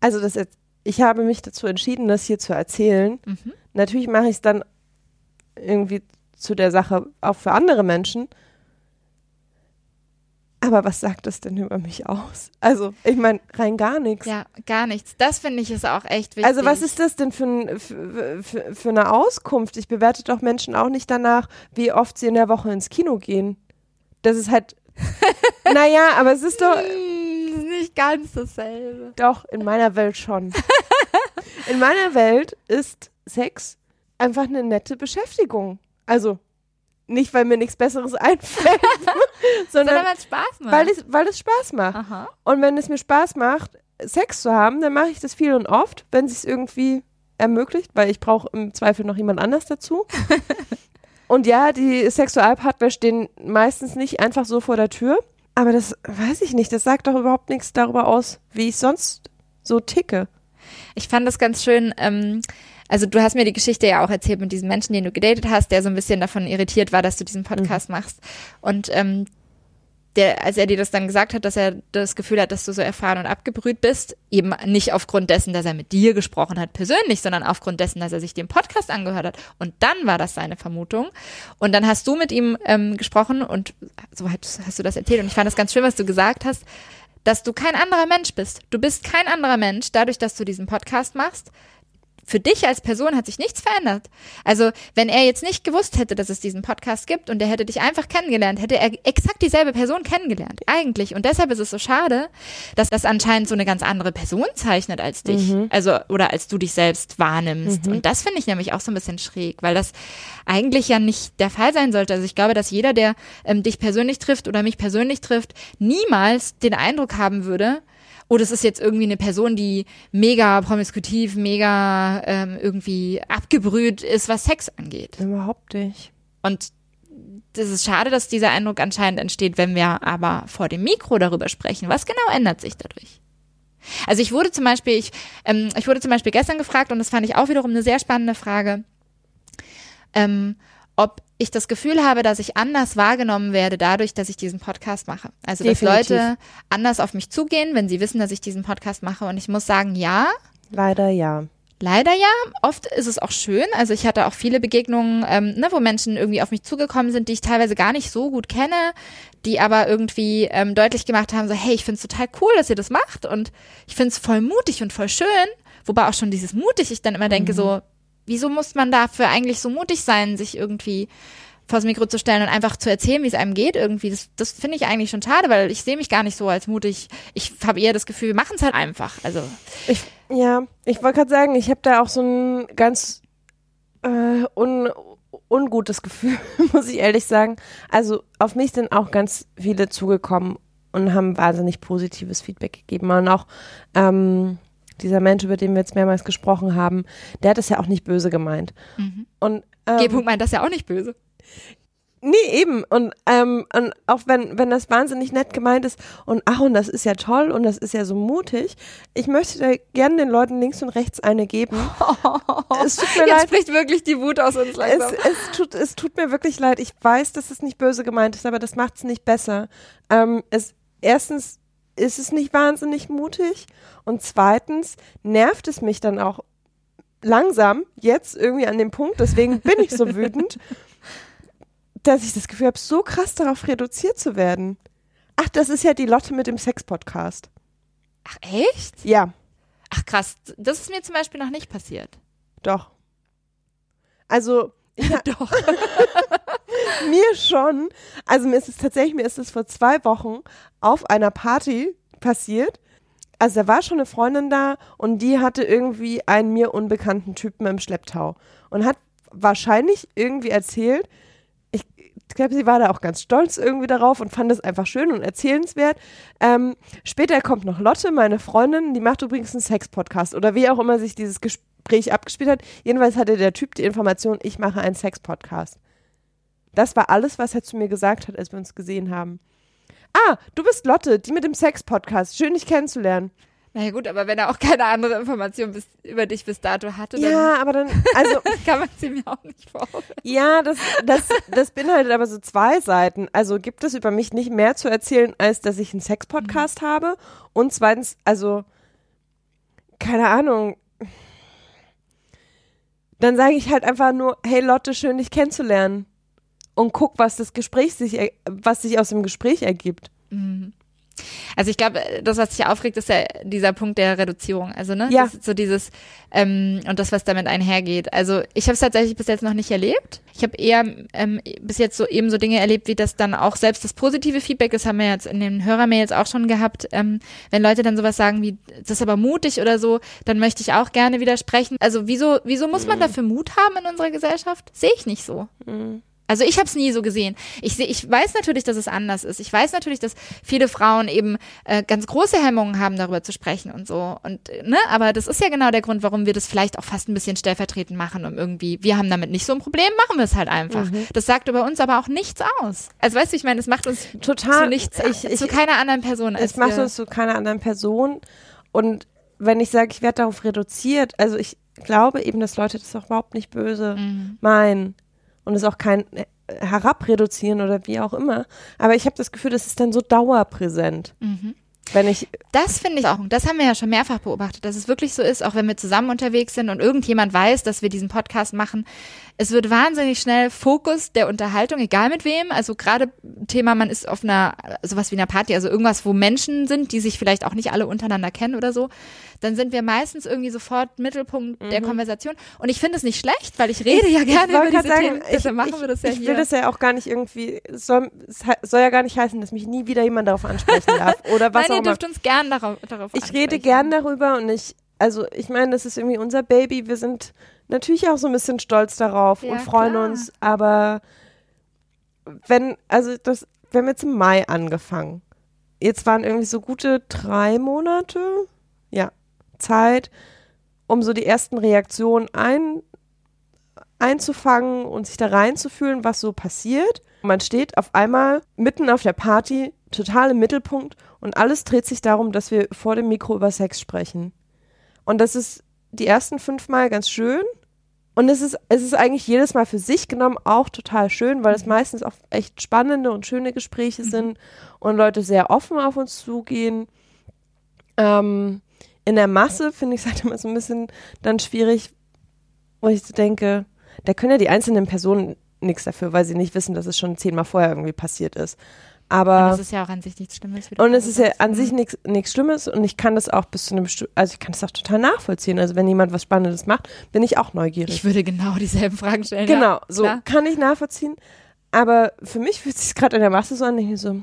Also das jetzt, ich habe mich dazu entschieden, das hier zu erzählen. Mhm. Natürlich mache ich es dann irgendwie zu der Sache auch für andere Menschen. Aber was sagt das denn über mich aus? Also, ich meine, rein gar nichts. Ja, gar nichts. Das finde ich ist auch echt wichtig. Also was ist das denn für, für, für, für eine Auskunft? Ich bewerte doch Menschen auch nicht danach, wie oft sie in der Woche ins Kino gehen. Das ist halt, *laughs* naja, aber es ist doch, Hm, nicht ganz dasselbe. doch in meiner Welt schon. *laughs* In meiner Welt ist Sex einfach eine nette Beschäftigung. Also nicht, weil mir nichts Besseres *laughs* einfällt, *laughs* Sondern sondern weil es Spaß macht. weil es, weil es Spaß macht. Aha. Und wenn es mir Spaß macht, Sex zu haben, dann mache ich das viel und oft, wenn es sich irgendwie ermöglicht, weil ich brauche im Zweifel noch jemand anders dazu. *laughs* und ja, die Sexualpartner stehen meistens nicht einfach so vor der Tür. Aber das weiß ich nicht. Das sagt doch überhaupt nichts darüber aus, wie ich sonst so ticke. Ich fand das ganz schön. Ähm, also du hast mir die Geschichte ja auch erzählt mit diesem Menschen, den du gedatet hast, der so ein bisschen davon irritiert war, dass du diesen Podcast machst. Und ähm, der, als er dir das dann gesagt hat, dass er das Gefühl hat, dass du so erfahren und abgebrüht bist, eben nicht aufgrund dessen, dass er mit dir gesprochen hat persönlich, sondern aufgrund dessen, dass er sich den Podcast angehört hat. Und dann war das seine Vermutung. Und dann hast du mit ihm ähm, gesprochen und so hast, hast du das erzählt. Und ich fand das ganz schön, was du gesagt hast, dass du kein anderer Mensch bist. Du bist kein anderer Mensch, dadurch, dass du diesen Podcast machst. Für dich als Person hat sich nichts verändert. Also, wenn er jetzt nicht gewusst hätte, dass es diesen Podcast gibt und er hätte dich einfach kennengelernt, hätte er exakt dieselbe Person kennengelernt. Eigentlich. Und deshalb ist es so schade, dass das anscheinend so eine ganz andere Person zeichnet als dich. Also, oder als du dich selbst wahrnimmst. Und das finde ich nämlich auch so ein bisschen schräg, weil das eigentlich ja nicht der Fall sein sollte. Also, ich glaube, dass jeder, der ähm, dich persönlich trifft oder mich persönlich trifft, niemals den Eindruck haben würde, oh, das ist jetzt irgendwie eine Person, die mega promiskutiv, mega ähm, irgendwie abgebrüht ist, was Sex angeht. Überhaupt nicht. Und das ist schade, dass dieser Eindruck anscheinend entsteht, wenn wir aber vor dem Mikro darüber sprechen. Was genau ändert sich dadurch? Also ich wurde zum Beispiel, ich, ähm, ich wurde zum Beispiel gestern gefragt und das fand ich auch wiederum eine sehr spannende Frage, ähm, ob ich das Gefühl habe, dass ich anders wahrgenommen werde dadurch, dass ich diesen Podcast mache. Also dass Definitiv. Leute anders auf mich zugehen, wenn sie wissen, dass ich diesen Podcast mache. Und ich muss sagen, ja, Leider ja. Leider ja. Oft ist es auch schön. Also ich hatte auch viele Begegnungen, ähm, ne, wo Menschen irgendwie auf mich zugekommen sind, die ich teilweise gar nicht so gut kenne, die aber irgendwie ähm, deutlich gemacht haben, so hey, ich find's total cool, dass ihr das macht und ich find's voll mutig und voll schön. Wobei auch schon dieses mutig, ich dann immer denke so, wieso muss man dafür eigentlich so mutig sein, sich irgendwie vors Mikro zu stellen und einfach zu erzählen, wie es einem geht irgendwie. Das, das finde ich eigentlich schon schade, weil ich sehe mich gar nicht so als mutig. Ich habe eher das Gefühl, wir machen es halt einfach. Also Ich, ja, ich wollte gerade sagen, ich habe da auch so ein ganz äh, un, ungutes Gefühl, *laughs* muss ich ehrlich sagen. Also auf mich sind auch ganz viele zugekommen und haben wahnsinnig positives Feedback gegeben. Und auch ähm, dieser Mensch, über den wir jetzt mehrmals gesprochen haben, der hat es ja auch nicht böse gemeint. Und ähm, G-Punkt meint das ja auch nicht böse. Nee, eben. Und, ähm, und auch wenn, wenn das wahnsinnig nett gemeint ist und ach, und das ist ja toll und das ist ja so mutig, ich möchte da gerne den Leuten links und rechts eine geben. *laughs* es tut mir Jetzt leid. spricht wirklich die Wut aus uns langsam. Es, es, tut, es tut mir wirklich leid. Ich weiß, dass es nicht böse gemeint ist, aber das macht es nicht besser. Ähm, es, erstens ist es nicht wahnsinnig mutig und zweitens nervt es mich dann auch langsam jetzt irgendwie an dem Punkt, deswegen bin ich so *laughs* wütend dass ich das Gefühl habe, so krass darauf reduziert zu werden. Ach, das ist ja die Lotte mit dem Sex-Podcast. Ach, echt? Ja. Ach, krass. Das ist mir zum Beispiel noch nicht passiert. Doch. Also, ja, *laughs* doch. *laughs* *laughs* mir schon. Also mir ist es tatsächlich, mir ist es vor zwei Wochen auf einer Party passiert. Also da war schon eine Freundin da und die hatte irgendwie einen mir unbekannten Typen im Schlepptau und hat wahrscheinlich irgendwie erzählt, ich glaube, sie war da auch ganz stolz irgendwie darauf und fand es einfach schön und erzählenswert. Ähm, später kommt noch Lotte, meine Freundin, die macht übrigens einen Sex-Podcast oder wie auch immer sich dieses Gespräch abgespielt hat. Jedenfalls hatte der Typ die Information, ich mache einen Sex-Podcast. Das war alles, was er zu mir gesagt hat, als wir uns gesehen haben. Ah, du bist Lotte, die mit dem Sex-Podcast. Schön, dich kennenzulernen. Naja gut, aber wenn er auch keine andere Information bis, über dich bis dato hatte, dann ja, aber dann also *laughs* kann man sie mir auch nicht vorstellen. Ja, das das das beinhaltet aber so zwei Seiten. Also gibt es über mich nicht mehr zu erzählen, als dass ich einen Sex-Podcast mhm. habe und zweitens, also keine Ahnung. Dann sage ich halt einfach nur, hey Lotte, schön dich kennenzulernen und guck, was das Gespräch sich was sich aus dem Gespräch ergibt. Mhm. Also ich glaube, das, was sich aufregt, ist ja dieser Punkt der Reduzierung. Also, ne? Ja. so dieses, ähm, und das, was damit einhergeht. Also ich habe es tatsächlich bis jetzt noch nicht erlebt. Ich habe eher ähm, bis jetzt so eben so Dinge erlebt, wie das dann auch selbst das positive Feedback, das haben wir jetzt in den Hörermails auch schon gehabt, ähm, wenn Leute dann sowas sagen wie, das ist aber mutig oder so, dann möchte ich auch gerne widersprechen. Also wieso, wieso muss man mhm. dafür Mut haben in unserer Gesellschaft? Sehe ich nicht so. Mhm. Also ich habe es nie so gesehen. Ich, seh, ich weiß natürlich, dass es anders ist. Ich weiß natürlich, dass viele Frauen eben äh, ganz große Hemmungen haben, darüber zu sprechen und so. Und äh, ne, aber das ist ja genau der Grund, warum wir das vielleicht auch fast ein bisschen stellvertretend machen, um irgendwie, wir haben damit nicht so ein Problem, machen wir es halt einfach. Mhm. Das sagt über uns aber auch nichts aus. Also weißt du, ich meine, es macht uns total zu nichts, ich, ich, zu keiner anderen Person. Es macht uns zu keiner anderen Person. Und wenn ich sage, ich werde darauf reduziert, also ich glaube eben, dass Leute das auch überhaupt nicht böse mhm. meinen und es auch kein äh, herabreduzieren oder wie auch immer. Aber ich habe das Gefühl, das ist dann so dauerpräsent. Mhm. Wenn ich das finde ich auch, das haben wir ja schon mehrfach beobachtet, dass es wirklich so ist, auch wenn wir zusammen unterwegs sind und irgendjemand weiß, dass wir diesen Podcast machen, es wird wahnsinnig schnell Fokus der Unterhaltung, egal mit wem. Also gerade Thema, man ist auf einer, sowas wie einer Party, also irgendwas, wo Menschen sind, die sich vielleicht auch nicht alle untereinander kennen oder so, dann sind wir meistens irgendwie sofort Mittelpunkt mhm. der Konversation. Und ich finde es nicht schlecht, weil ich rede ich, ja gerne über diese sagen, Themen. Machen ich, wir das ja ich hier. Ich will das ja auch gar nicht irgendwie, soll, soll ja gar nicht heißen, dass mich nie wieder jemand darauf ansprechen darf. *laughs* Oder was Nein, auch ihr dürft uns gern darauf, darauf Ich rede gern darüber und ich, also ich meine, das ist irgendwie unser Baby. Wir sind natürlich auch so ein bisschen stolz darauf ja, und freuen klar. uns, aber wenn, also das, wir haben jetzt im Mai angefangen. Jetzt waren irgendwie so gute drei Monate, ja, Zeit, um so die ersten Reaktionen ein, einzufangen und sich da reinzufühlen, was so passiert. Man steht auf einmal mitten auf der Party, total im Mittelpunkt und alles dreht sich darum, dass wir vor dem Mikro über Sex sprechen. Und das ist die ersten fünf Mal ganz schön. Und es ist, es ist eigentlich jedes Mal für sich genommen auch total schön, weil es mhm. meistens auch echt spannende und schöne Gespräche mhm. sind und Leute sehr offen auf uns zugehen. Ähm, in der Masse finde ich es halt immer so ein bisschen dann schwierig, wo ich denke, da können ja die einzelnen Personen nichts dafür, weil sie nicht wissen, dass es schon zehnmal vorher irgendwie passiert ist. Aber und es ist ja auch an sich nichts Schlimmes. Und es ist ja an sich mhm. nichts Schlimmes und ich kann das auch bis zu einem, also ich kann das auch total nachvollziehen. Also wenn jemand was Spannendes macht, bin ich auch neugierig. Ich würde genau dieselben Fragen stellen. Genau, ja, so kann ich nachvollziehen. Aber für mich fühlt es sich gerade in der Masse so an, ich so,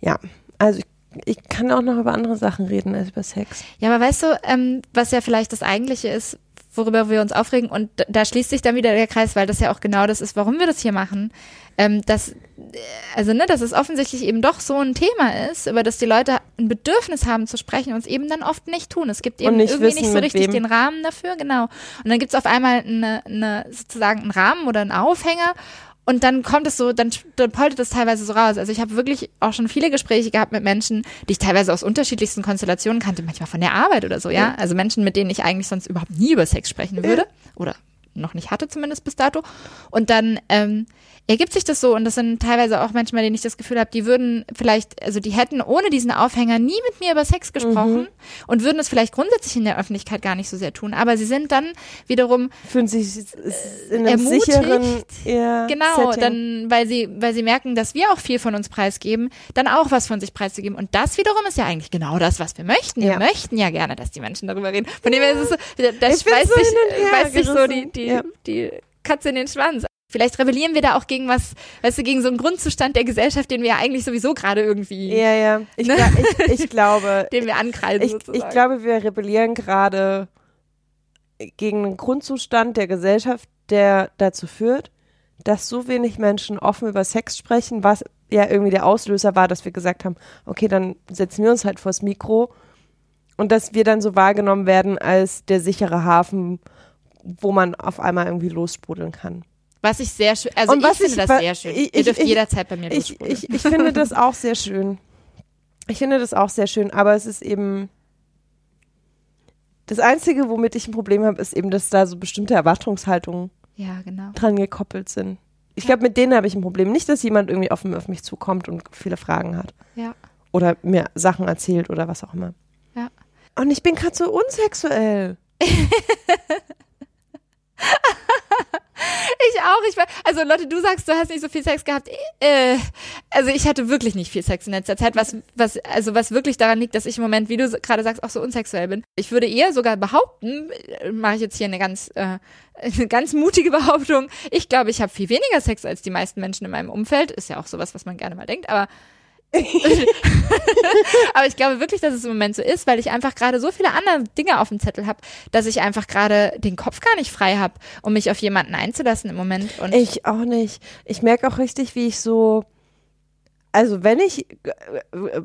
ja, also ich, ich kann auch noch über andere Sachen reden als über Sex. Ja, aber weißt du, ähm, was ja vielleicht das Eigentliche ist, worüber wir uns aufregen. Und da schließt sich dann wieder der Kreis, weil das ja auch genau das ist, warum wir das hier machen. Ähm, dass, also, ne, dass es offensichtlich eben doch so ein Thema ist, über das die Leute ein Bedürfnis haben zu sprechen und es eben dann oft nicht tun. Es gibt eben nicht irgendwie wissen, nicht so richtig wem. den Rahmen dafür, genau. Und dann gibt es auf einmal eine, eine, sozusagen einen Rahmen oder einen Aufhänger Und dann kommt es so, dann, dann poltert es teilweise so raus. Also ich habe wirklich auch schon viele Gespräche gehabt mit Menschen, die ich teilweise aus unterschiedlichsten Konstellationen kannte, manchmal von der Arbeit oder so, ja. Ja. Also Menschen, mit denen ich eigentlich sonst überhaupt nie über Sex sprechen würde. Oder noch nicht hatte zumindest bis dato. Und dann ähm, ergibt sich das so und das sind teilweise auch Menschen, bei denen ich das Gefühl habe, die würden vielleicht, also die hätten ohne diesen Aufhänger nie mit mir über Sex gesprochen und würden es vielleicht grundsätzlich in der Öffentlichkeit gar nicht so sehr tun, aber sie sind dann wiederum Fühlen sich in einem ermutigt. sicheren ja, Genau, Setting. dann, weil sie, weil sie merken, dass wir auch viel von uns preisgeben, dann auch was von sich preiszugeben. Und das wiederum ist ja eigentlich genau das, was wir möchten. Wir Ja. möchten ja gerne, dass die Menschen darüber reden. Von dem her ist es so, das Ich schmeißt so sich, schmeißt sich so die, die, die Katze in den Schwanz. Vielleicht rebellieren wir da auch gegen was, weißt du, gegen so einen Grundzustand der Gesellschaft, den wir ja eigentlich sowieso gerade irgendwie, Ja, ja. Ich, Ne? ich, ich glaube, *laughs* den wir ankreiden ich, sozusagen. ich glaube, wir rebellieren gerade gegen einen Grundzustand der Gesellschaft, der dazu führt, dass so wenig Menschen offen über Sex sprechen, was ja irgendwie der Auslöser war, dass wir gesagt haben, okay, dann setzen wir uns halt vors Mikro und dass wir dann so wahrgenommen werden als der sichere Hafen, wo man auf einmal irgendwie lossprudeln kann. Was ich sehr schön, also Und ich finde ich das sehr schön. ich- Ihr dürft ich- jederzeit bei mir Ich, ich, ich finde das auch sehr schön. Ich finde das auch sehr schön, aber es ist eben. Das Einzige, womit ich ein Problem habe, ist eben, dass da so bestimmte Erwartungshaltungen Ja, genau. dran gekoppelt sind. Ich glaube, mit denen habe ich ein Problem. Nicht, dass jemand irgendwie offen auf mich zukommt und viele Fragen hat. Ja. Oder mir Sachen erzählt oder was auch immer. Ja. Und ich bin gerade so unsexuell. *laughs* Ich auch. Ich war, also Lotte, du sagst, du hast nicht so viel Sex gehabt. Äh, also ich hatte wirklich nicht viel Sex in letzter Zeit, was, was, also was wirklich daran liegt, dass ich im Moment, wie du gerade sagst, auch so unsexuell bin. Ich würde eher sogar behaupten, mache ich jetzt hier eine ganz, äh, eine ganz mutige Behauptung. Ich glaube, ich habe viel weniger Sex als die meisten Menschen in meinem Umfeld. Ist ja auch sowas, was man gerne mal denkt, aber *laughs* aber ich glaube wirklich, dass es im Moment so ist, weil ich einfach gerade so viele andere Dinge auf dem Zettel habe, dass ich einfach gerade den Kopf gar nicht frei habe, um mich auf jemanden einzulassen im Moment. Und Ich auch nicht. Ich merke auch richtig, wie ich so. Also, wenn ich äh, äh,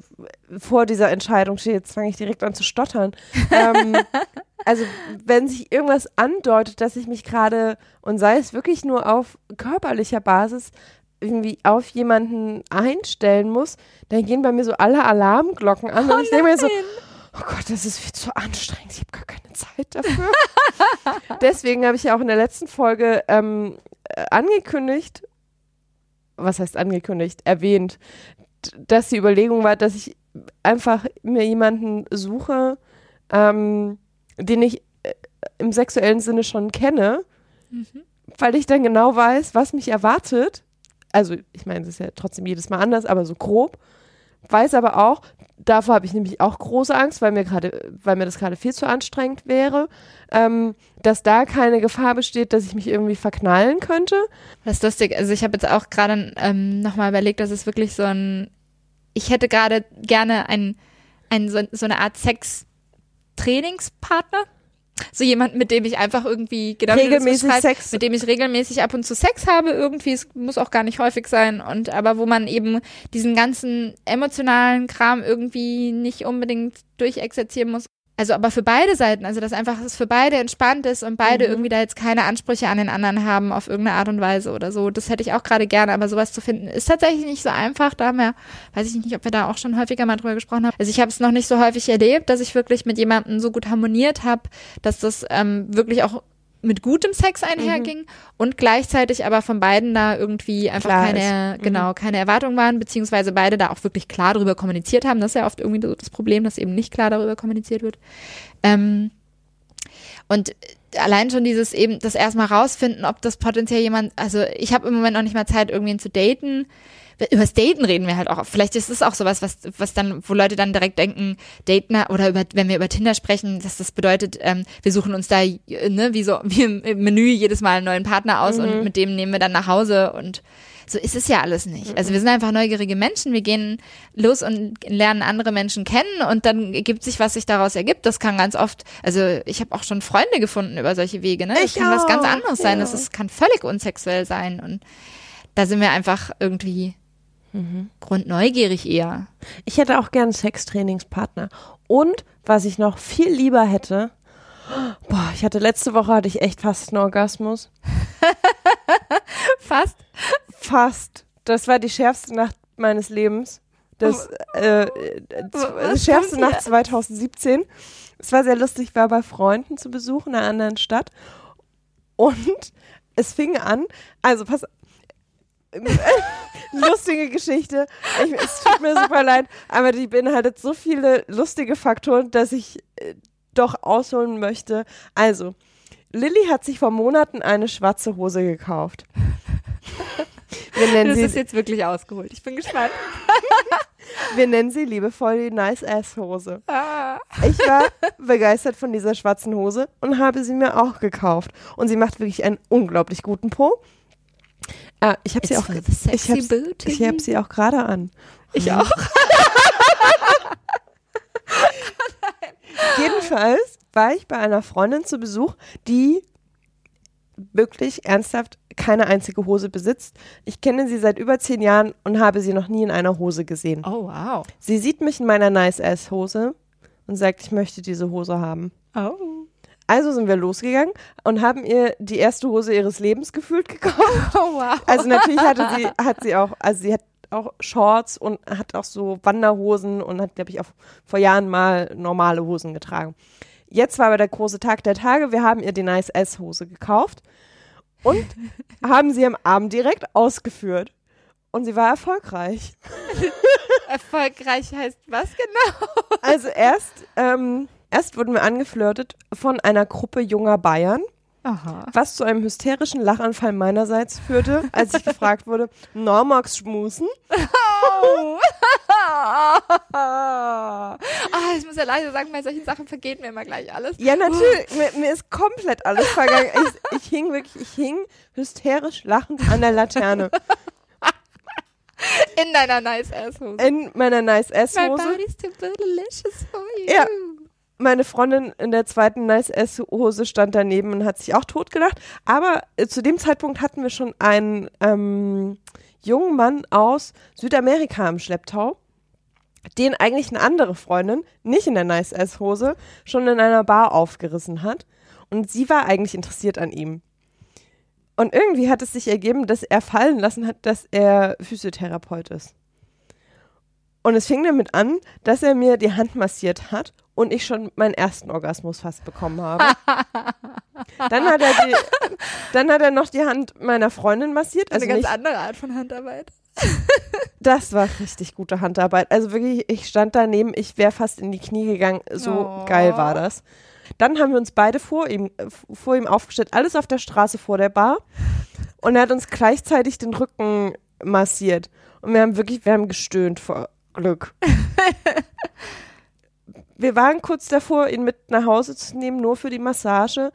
vor dieser Entscheidung stehe, jetzt fange ich direkt an zu stottern. ähm, *laughs* also, wenn sich irgendwas andeutet, dass ich mich gerade, und sei es wirklich nur auf körperlicher Basis, irgendwie auf jemanden einstellen muss, dann gehen bei mir so alle Alarmglocken an. und ich denke mir so, oh Gott, das ist viel zu anstrengend. Ich habe gar keine Zeit dafür. *laughs* Deswegen habe ich ja auch in der letzten Folge ähm, äh, angekündigt, was heißt angekündigt, erwähnt, dass die Überlegung war, dass ich einfach mir jemanden suche, ähm, den ich äh, im sexuellen Sinne schon kenne, weil ich dann genau weiß, was mich erwartet. Also, ich meine, es ist ja trotzdem jedes Mal anders, aber so grob. Weiß aber auch, davor habe ich nämlich auch große Angst, weil mir gerade, weil mir das gerade viel zu anstrengend wäre, ähm, dass da keine Gefahr besteht, dass ich mich irgendwie verknallen könnte. das ist lustig. Also ich habe jetzt auch gerade ähm, nochmal überlegt, dass es wirklich so ein, ich hätte gerade gerne ein, ein so, so eine Art Sex-Trainingspartner. So jemand, mit dem ich einfach irgendwie genau Regelmäßig Sex. mit dem ich regelmäßig ab und zu Sex habe irgendwie. Es muss auch gar nicht häufig sein und aber wo man eben diesen ganzen emotionalen Kram irgendwie nicht unbedingt durchexerzieren muss. Also aber für beide Seiten, also dass einfach es für beide entspannt ist und beide Mhm. irgendwie da jetzt keine Ansprüche an den anderen haben auf irgendeine Art und Weise oder so. Das hätte ich auch gerade gerne, aber sowas zu finden ist tatsächlich nicht so einfach. Da haben wir, weiß ich nicht, ob wir da auch schon häufiger mal drüber gesprochen haben. Also ich habe es noch nicht so häufig erlebt, dass ich wirklich mit jemandem so gut harmoniert habe, dass das ähm, wirklich auch mit gutem Sex einherging und gleichzeitig aber von beiden da irgendwie einfach Klar keine. Mhm. genau, keine Erwartungen waren, beziehungsweise beide da auch wirklich klar darüber kommuniziert haben. Das ist ja oft irgendwie so das Problem, dass eben nicht klar darüber kommuniziert wird. Ähm, und allein schon dieses eben, das erstmal rausfinden, ob das potenziell jemand, also ich habe im Moment noch nicht mal Zeit, irgendwen zu daten. Übers Daten reden wir halt auch. Vielleicht ist es auch sowas, was, was dann, wo Leute dann direkt denken, Daten oder über, wenn wir über Tinder sprechen, dass das bedeutet, ähm, wir suchen uns da, äh, ne, wie so, *laughs* wie im Menü jedes Mal einen neuen Partner aus und mit dem nehmen wir dann nach Hause und so ist es ja alles nicht. Also wir sind einfach neugierige Menschen. Wir gehen los und lernen andere Menschen kennen und dann ergibt sich, was sich daraus ergibt. Das kann ganz oft, also ich habe auch schon Freunde gefunden über solche Wege. Ne? Das Ich kann was ganz auch, anderes sein. ja. Das ist, kann völlig unsexuell sein und da sind wir einfach irgendwie grundneugierig eher. Ich hätte auch gern Sextrainingspartner. Und was ich noch viel lieber hätte, boah, ich hatte letzte Woche hatte ich echt fast einen Orgasmus. *laughs* Fast. Fast. Das war die schärfste Nacht meines Lebens. Das äh, äh, Was schärfste Nacht jetzt? 2017. Es war sehr lustig. Ich war bei Freunden zu Besuch in einer anderen Stadt. Und es fing an, also pass *laughs* lustige Geschichte. Ich, es tut mir super leid, aber die beinhaltet so viele lustige Faktoren, dass ich äh, doch ausholen möchte. Also, Lilly hat sich vor Monaten eine schwarze Hose gekauft. *laughs* Wir nennen, Das ist sie, jetzt wirklich ausgeholt. Ich bin gespannt. *laughs* wir nennen sie liebevoll die Nice-Ass-Hose. Ah. Ich war begeistert von dieser schwarzen Hose und habe sie mir auch gekauft. Und sie macht wirklich einen unglaublich guten Po. Äh, ich habe sie auch, for the sexy ich habe sie auch gerade an. Ich auch. *laughs* Jedenfalls war ich bei einer Freundin zu Besuch, die wirklich ernsthaft keine einzige Hose besitzt. Ich kenne sie seit über zehn Jahren und habe sie noch nie in einer Hose gesehen. Oh, wow. Sie sieht mich in meiner Nice-Ass-Hose und sagt, ich möchte diese Hose haben. Oh. Also sind wir losgegangen und haben ihr die erste Hose ihres Lebens gefühlt gekauft. *laughs* Oh, wow. Also natürlich hatte sie, hat sie auch, also sie hat auch Shorts und hat auch so Wanderhosen und hat, glaube ich, auch vor Jahren mal normale Hosen getragen. Jetzt war aber der große Tag der Tage. Wir haben ihr die Nice S-Hose gekauft und *laughs* haben sie am Abend direkt ausgeführt. Und sie war erfolgreich. *laughs* Erfolgreich heißt was genau? Also erst, ähm, erst wurden wir angeflirtet von einer Gruppe junger Bayern, Aha. was zu einem hysterischen Lachanfall meinerseits führte, als ich gefragt wurde, magst schmusen? Oh. *laughs* ah, ich muss ja leider sagen, bei solchen Sachen vergeht mir immer gleich alles. Ja, natürlich. Mir, mir ist komplett alles vergangen. Ich, ich hing wirklich, ich hing hysterisch lachend an der Laterne. In deiner nice ass Hose. In meiner Nice My S-Hose. body's too delicious for you. Ja. Meine Freundin in der zweiten Nice S-Hose stand daneben und hat sich auch totgelacht. Aber äh, zu dem Zeitpunkt hatten wir schon einen ähm, jungen Mann aus Südamerika im Schlepptau, den eigentlich eine andere Freundin, nicht in der Nice S-Hose, schon in einer Bar aufgerissen hat. Und sie war eigentlich interessiert an ihm. Und irgendwie hat es sich ergeben, dass er fallen lassen hat, dass er Physiotherapeut ist. Und es fing damit an, dass er mir die Hand massiert hat und ich schon meinen ersten Orgasmus fast bekommen habe. *laughs* dann, hat er die, dann hat er noch die Hand meiner Freundin massiert. Also eine ganz nicht, andere Art von Handarbeit. das war richtig gute Handarbeit. Also wirklich, ich stand daneben, ich wäre fast in die Knie gegangen. So Oh. geil war das. Dann haben wir uns beide vor ihm, vor ihm aufgestellt, alles auf der Straße vor der Bar. Und er hat uns gleichzeitig den Rücken massiert. Und wir haben wirklich, wir haben gestöhnt vor Glück. *laughs* wir waren kurz davor, ihn mit nach Hause zu nehmen, nur für die Massage.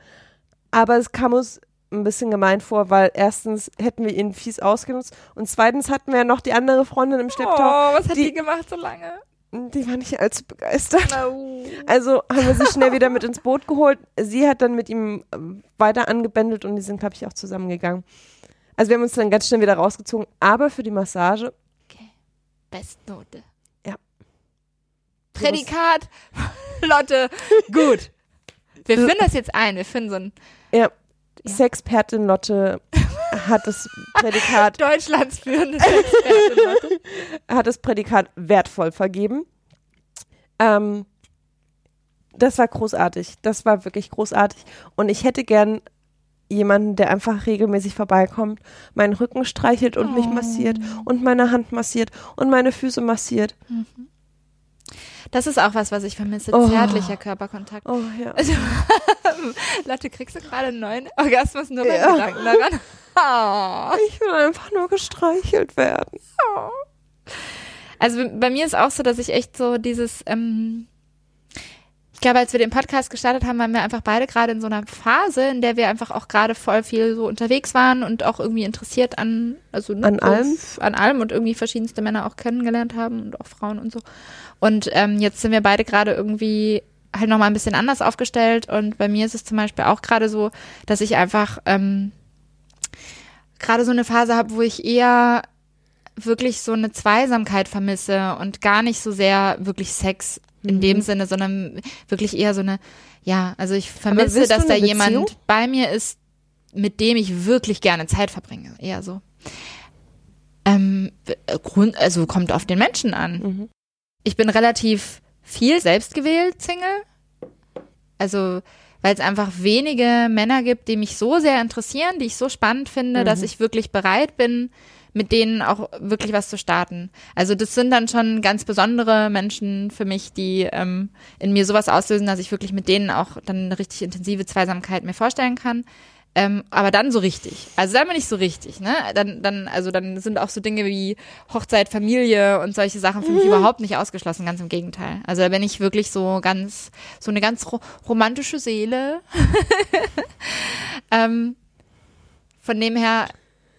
Aber es kam uns ein bisschen gemein vor, weil erstens hätten wir ihn fies ausgenutzt und zweitens hatten wir ja noch die andere Freundin im Oh, Schlepptau. was hat die, die- gemacht so lange? Die war nicht allzu begeistert. Oh. Also haben wir sie schnell wieder mit ins Boot geholt. Sie hat dann mit ihm ähm, weiter angebändelt und die sind, glaube ich, auch zusammengegangen. Also wir haben uns dann ganz schnell wieder rausgezogen. Aber für die Massage, Okay. Bestnote. Prädikat. *laughs* Lotte. Gut. Wir führen das jetzt ein. Wir finden so ein ja. Sexpertin Lotte hat das Prädikat, *laughs* Deutschlands führendes Expertin. Lotte. *laughs* hat das Prädikat wertvoll vergeben. Ähm, das war großartig. Das war wirklich großartig. Und ich hätte gern jemanden, der einfach regelmäßig vorbeikommt, meinen Rücken streichelt und mich Oh. massiert und meine Hand massiert und meine Füße massiert. Das ist auch was, was ich vermisse. Oh. Zärtlicher Körperkontakt. Oh ja. *laughs* Also, Lotte, kriegst du gerade einen neuen Orgasmus nur Ja. Gedanken daran? Oh. *laughs* Ich will einfach nur gestreichelt werden. Also bei mir ist auch so, dass ich echt so dieses, ähm, ich glaube, als wir den Podcast gestartet haben, waren wir einfach beide gerade in so einer Phase, in der wir einfach auch gerade voll viel so unterwegs waren und auch irgendwie interessiert an, also An so allem? an allem und irgendwie verschiedenste Männer auch kennengelernt haben und auch Frauen und so. Und ähm, jetzt sind wir beide gerade irgendwie halt nochmal ein bisschen anders aufgestellt und bei mir ist es zum Beispiel auch gerade so, dass ich einfach ähm, gerade so eine Phase habe, wo ich eher wirklich so eine Zweisamkeit vermisse und gar nicht so sehr wirklich Sex in Mhm. dem Sinne, sondern wirklich eher so eine, ja, also ich vermisse, dass da eine jemand Beziehung? bei mir ist, mit dem ich wirklich gerne Zeit verbringe. Eher so. ähm, Grund, also kommt auf den Menschen an. Mhm. Ich bin relativ viel selbst gewählt Single. Also, weil es einfach wenige Männer gibt, die mich so sehr interessieren, die ich so spannend finde, Mhm. dass ich wirklich bereit bin, mit denen auch wirklich was zu starten. Also das sind dann schon ganz besondere Menschen für mich, die ähm, in mir sowas auslösen, dass ich wirklich mit denen auch dann eine richtig intensive Zweisamkeit mir vorstellen kann. Ähm, aber dann so richtig. Also dann bin ich so richtig, ne? Dann, dann, also dann sind auch so Dinge wie Hochzeit, Familie und solche Sachen für mich überhaupt nicht ausgeschlossen, ganz im Gegenteil. Also da bin ich wirklich so ganz, so eine ganz ro romantische Seele. *laughs* ähm, von dem her,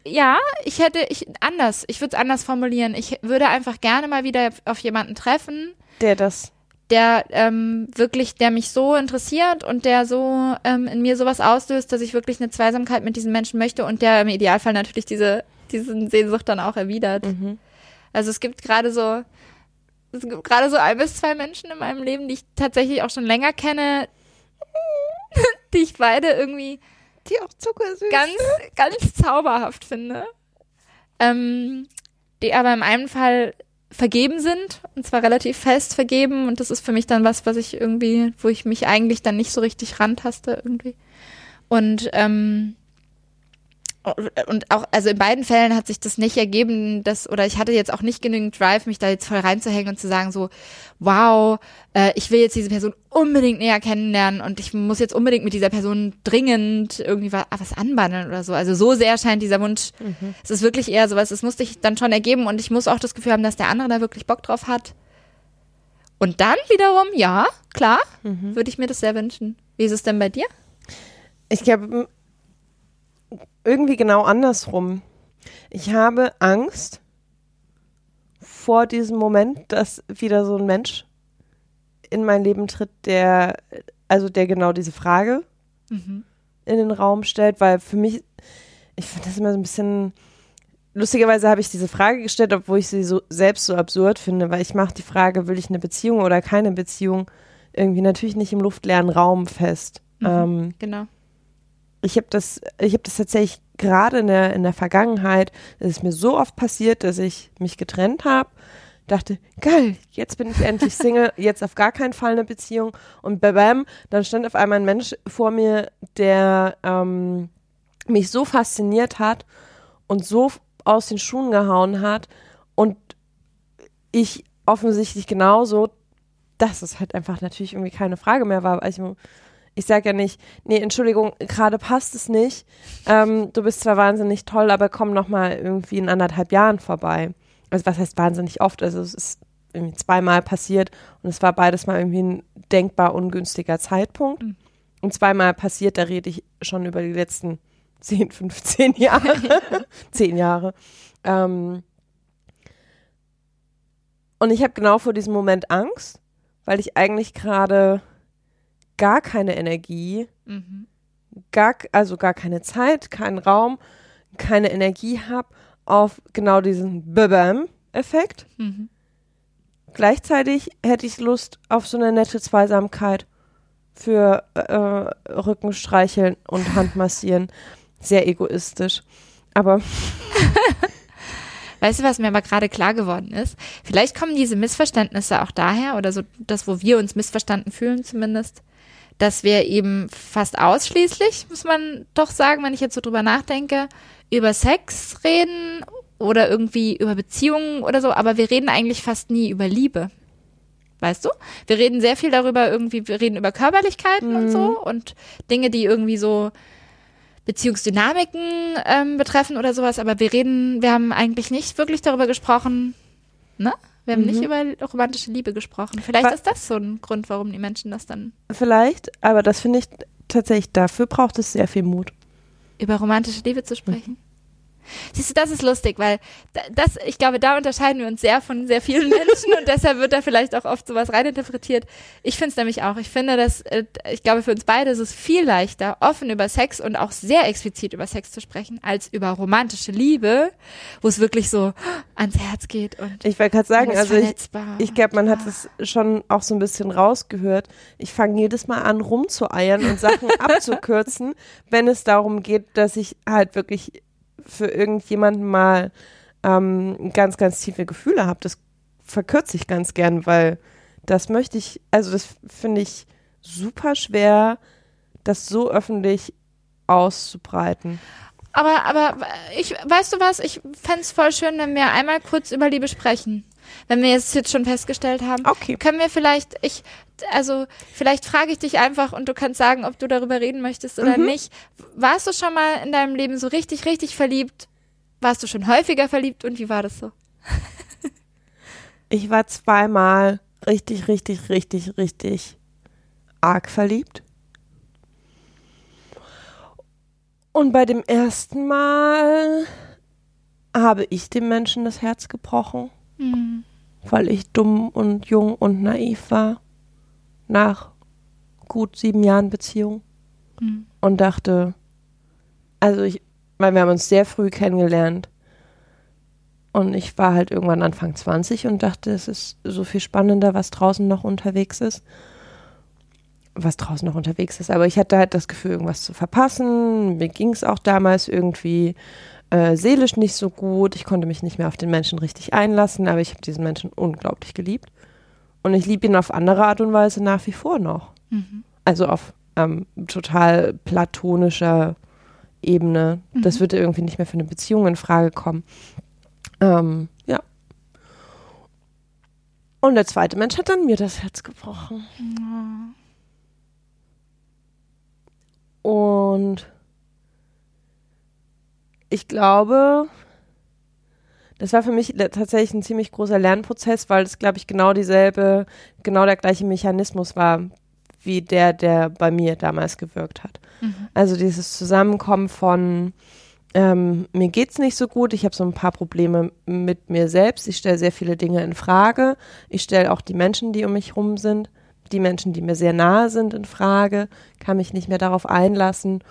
ja, ich hätte, ich anders, ich würde es anders formulieren. Ich würde einfach gerne mal wieder auf jemanden treffen, Der das. der ähm, wirklich, der mich so interessiert und der so ähm, in mir sowas auslöst, dass ich wirklich eine Zweisamkeit mit diesen Menschen möchte und der im Idealfall natürlich diese, diesen Sehnsucht dann auch erwidert. Mhm. Also es gibt gerade so, es gibt gerade so ein bis zwei Menschen in meinem Leben, die ich tatsächlich auch schon länger kenne, *laughs* die ich beide irgendwie Die auch zuckersüß. ganz, ganz zauberhaft finde. Ähm, die aber in einem Fall vergeben sind und zwar relativ fest vergeben und das ist für mich dann was, was ich irgendwie, wo ich mich eigentlich dann nicht so richtig rantaste irgendwie. Und ähm, und auch, also in beiden Fällen hat sich das nicht ergeben, dass, oder ich hatte jetzt auch nicht genügend Drive, mich da jetzt voll reinzuhängen und zu sagen so, wow, äh, ich will jetzt diese Person unbedingt näher kennenlernen und ich muss jetzt unbedingt mit dieser Person dringend irgendwie was, was anbandeln oder so. Also so sehr scheint dieser Wunsch, es ist wirklich eher sowas, es musste ich dann schon ergeben und ich muss auch das Gefühl haben, dass der andere da wirklich Bock drauf hat. Und dann wiederum, ja, klar, würde ich mir das sehr wünschen. Wie ist es denn bei dir? Ich glaube, irgendwie genau andersrum. Ich habe Angst vor diesem Moment, dass wieder so ein Mensch in mein Leben tritt, der, also der genau diese Frage in den Raum stellt, weil für mich, ich finde das immer so ein bisschen, lustigerweise habe ich diese Frage gestellt, obwohl ich sie so selbst so absurd finde, weil ich mache die Frage, will ich eine Beziehung oder keine Beziehung, irgendwie natürlich nicht im luftleeren Raum fest. Ähm, Genau. Ich habe das, ich habe das tatsächlich gerade in der, in der Vergangenheit, es ist mir so oft passiert, dass ich mich getrennt habe, dachte, geil, jetzt bin ich endlich Single, *laughs* jetzt auf gar keinen Fall eine Beziehung und bam, dann stand auf einmal ein Mensch vor mir, der ähm, mich so fasziniert hat und so aus den Schuhen gehauen hat und ich offensichtlich genauso, dass es halt einfach natürlich irgendwie keine Frage mehr war. Also ich sage ja nicht, nee, Entschuldigung, gerade passt es nicht. Ähm, du bist zwar wahnsinnig toll, aber komm noch mal irgendwie in anderthalb Jahren vorbei. Also was heißt wahnsinnig oft? Also es ist irgendwie zweimal passiert und es war beides mal irgendwie ein denkbar ungünstiger Zeitpunkt. Mhm. Und zweimal passiert, da rede ich schon über die letzten *laughs* 10, 15 Jahre. *laughs* 10 Jahre. Ähm, und ich habe genau vor diesem Moment Angst, weil ich eigentlich gerade gar keine Energie, Mhm. gar, also gar keine Zeit, keinen Raum, keine Energie habe auf genau diesen Bam-Effekt. Mhm. Gleichzeitig hätte ich Lust auf so eine nette Zweisamkeit für äh, Rückenstreicheln und *laughs* Handmassieren. Sehr egoistisch. Aber Weißt du, was mir aber gerade klar geworden ist? Vielleicht kommen diese Missverständnisse auch daher, oder so das, wo wir uns missverstanden fühlen zumindest, dass wir eben fast ausschließlich, muss man doch sagen, wenn ich jetzt so drüber nachdenke, über Sex reden oder irgendwie über Beziehungen oder so, aber wir reden eigentlich fast nie über Liebe. Weißt du? Wir reden sehr viel darüber irgendwie, wir reden über Körperlichkeiten und so und Dinge, die irgendwie so Beziehungsdynamiken ähm, betreffen oder sowas, aber wir reden, wir haben eigentlich nicht wirklich darüber gesprochen, ne? Wir haben nicht über romantische Liebe gesprochen. Vielleicht Wa- ist das so ein Grund, warum die Menschen das dann vielleicht, aber das finde ich tatsächlich, dafür braucht es sehr viel Mut. über romantische Liebe zu sprechen. Siehst du, das ist lustig, weil da- das, ich glaube, da unterscheiden wir uns sehr von sehr vielen *laughs* Menschen und deshalb wird da vielleicht auch oft sowas reininterpretiert. Ich finde es nämlich auch. Ich finde, dass, äh, ich glaube, für uns beide ist es viel leichter, offen über Sex und auch sehr explizit über Sex zu sprechen, als über romantische Liebe, wo es wirklich so ans Herz geht und Ich wollte gerade sagen, also ich, ich glaube, man hat es schon auch so ein bisschen rausgehört. Ich fange jedes Mal an, rumzueiern und Sachen *laughs* abzukürzen, wenn es darum geht, dass ich halt wirklich für irgendjemanden mal ähm, ganz, ganz tiefe Gefühle habe. Das verkürze ich ganz gern, weil das möchte ich, also das finde ich super schwer, das so öffentlich auszubreiten. Aber, aber ich, weißt du was, ich fände es voll schön, wenn wir einmal kurz über Liebe sprechen. Wenn wir es jetzt schon festgestellt haben. Okay. Können wir vielleicht, ich, also vielleicht frage ich dich einfach und du kannst sagen, ob du darüber reden möchtest oder Mhm. nicht. Warst du schon mal in deinem Leben so richtig, richtig verliebt? Warst du schon häufiger verliebt und wie war das so? Ich war zweimal richtig, richtig, richtig, richtig arg verliebt. Und bei dem ersten Mal habe ich dem Menschen das Herz gebrochen, Hm. weil ich dumm und jung und naiv war. Nach gut sieben Jahren Beziehung. Hm. Und dachte, also ich, weil wir haben uns sehr früh kennengelernt. Und ich war halt irgendwann Anfang 20 und dachte, es ist so viel spannender, was draußen noch unterwegs ist. Was draußen noch unterwegs ist. Aber ich hatte halt das Gefühl, irgendwas zu verpassen. Mir ging es auch damals irgendwie äh, seelisch nicht so gut. Ich konnte mich nicht mehr auf den Menschen richtig einlassen, aber ich habe diesen Menschen unglaublich geliebt. Und ich liebe ihn auf andere Art und Weise nach wie vor noch. Mhm. Also auf ähm, total platonischer Ebene. Das würde irgendwie nicht mehr für eine Beziehung in Frage kommen. Ähm, ja. Und der zweite Mensch hat dann mir das Herz gebrochen. Und ich glaube, das war für mich tatsächlich ein ziemlich großer Lernprozess, weil es, glaube ich, genau dieselbe, genau der gleiche Mechanismus war, wie der, der bei mir damals gewirkt hat. Mhm. Also dieses Zusammenkommen von ähm, mir geht's nicht so gut, ich habe so ein paar Probleme mit mir selbst, ich stelle sehr viele Dinge in Frage, ich stelle auch die Menschen, die um mich rum sind, die Menschen, die mir sehr nahe sind, in Frage, kann mich nicht mehr darauf einlassen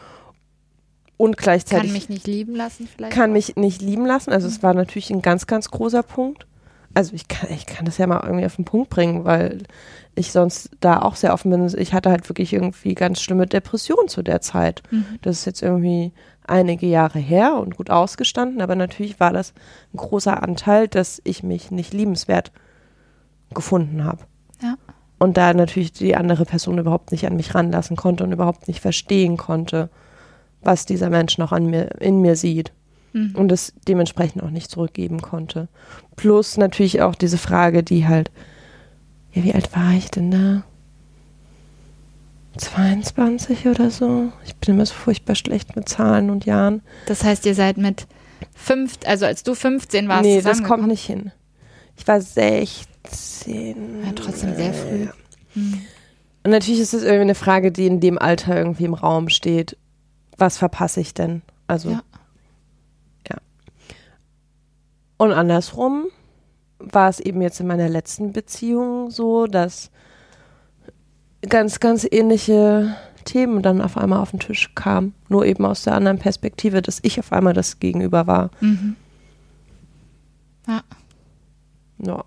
und gleichzeitig Kann mich nicht lieben lassen vielleicht? kann mich nicht lieben lassen. Also es war natürlich ein ganz, ganz großer Punkt. Also ich kann, ich kann das ja mal irgendwie auf den Punkt bringen, weil ich sonst da auch sehr offen bin. Ich hatte halt wirklich irgendwie ganz schlimme Depressionen zu der Zeit. Mhm. Das ist jetzt irgendwie einige Jahre her und gut ausgestanden, aber natürlich war das ein großer Anteil, dass ich mich nicht liebenswert gefunden habe. Ja. Und da natürlich die andere Person überhaupt nicht an mich ranlassen konnte und überhaupt nicht verstehen konnte, was dieser Mensch noch an mir, in mir sieht Mhm. und es dementsprechend auch nicht zurückgeben konnte. Plus natürlich auch diese Frage, die halt, ja, wie alt war ich denn da? 22 oder so? Ich bin immer so furchtbar schlecht mit Zahlen und Jahren. Das heißt, ihr seid mit fünf, also als du 15 warst, nee, das kommt nicht hin. Ich war 16. Ja, trotzdem sehr früh. Mhm. Und natürlich ist es irgendwie eine Frage, die in dem Alter irgendwie im Raum steht. Was verpasse ich denn? Also, Ja. ja. Und andersrum war es eben jetzt in meiner letzten Beziehung so, dass ganz, ganz ähnliche Themen dann auf einmal auf den Tisch kamen. Nur eben aus der anderen Perspektive, dass ich auf einmal das Gegenüber war. Mhm. Ja. Ja.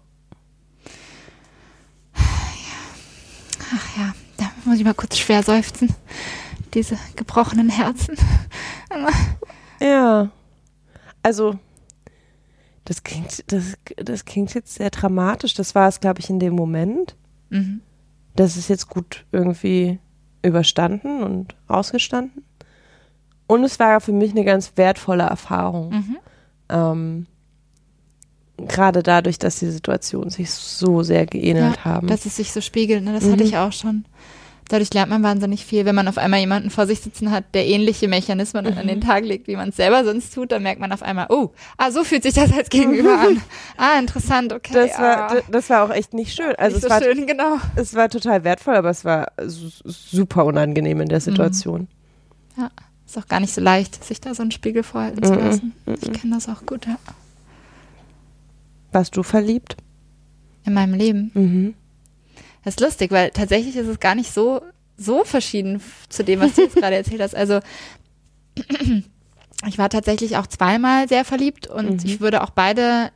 Ach ja, da muss ich mal kurz schwer seufzen. Diese gebrochenen Herzen. *laughs* Ja. Also, das klingt, das, das klingt jetzt sehr dramatisch. Das war es, glaube ich, in dem Moment. Mhm. Das ist jetzt gut irgendwie überstanden und ausgestanden. Und es war für mich eine ganz wertvolle Erfahrung. Mhm. Ähm, Gerade dadurch, dass die Situationen sich so sehr geähnelt haben. Dass es sich so spiegelt, ne? das Mhm. hatte ich auch schon. Dadurch lernt man wahnsinnig viel. Wenn man auf einmal jemanden vor sich sitzen hat, der ähnliche Mechanismen an Mhm. den Tag legt, wie man es selber sonst tut, dann merkt man auf einmal, oh, ah, so fühlt sich das als Gegenüber an. Ah, interessant, okay. das, war, ah, das war auch echt nicht schön. Also nicht es so war, schön, genau. es war total wertvoll, aber es war su super unangenehm in der Mhm. Situation. Ist auch gar nicht so leicht, sich da so einen Spiegel vorhalten zu Mhm. lassen. Mhm. Ich kenne das auch gut, ja. Warst du verliebt? In meinem Leben. Mhm. Das ist lustig, weil tatsächlich ist es gar nicht so, so verschieden zu dem, was du jetzt gerade erzählt hast. Also *clears throat* ich war tatsächlich auch zweimal sehr verliebt und Mhm. ich würde auch beide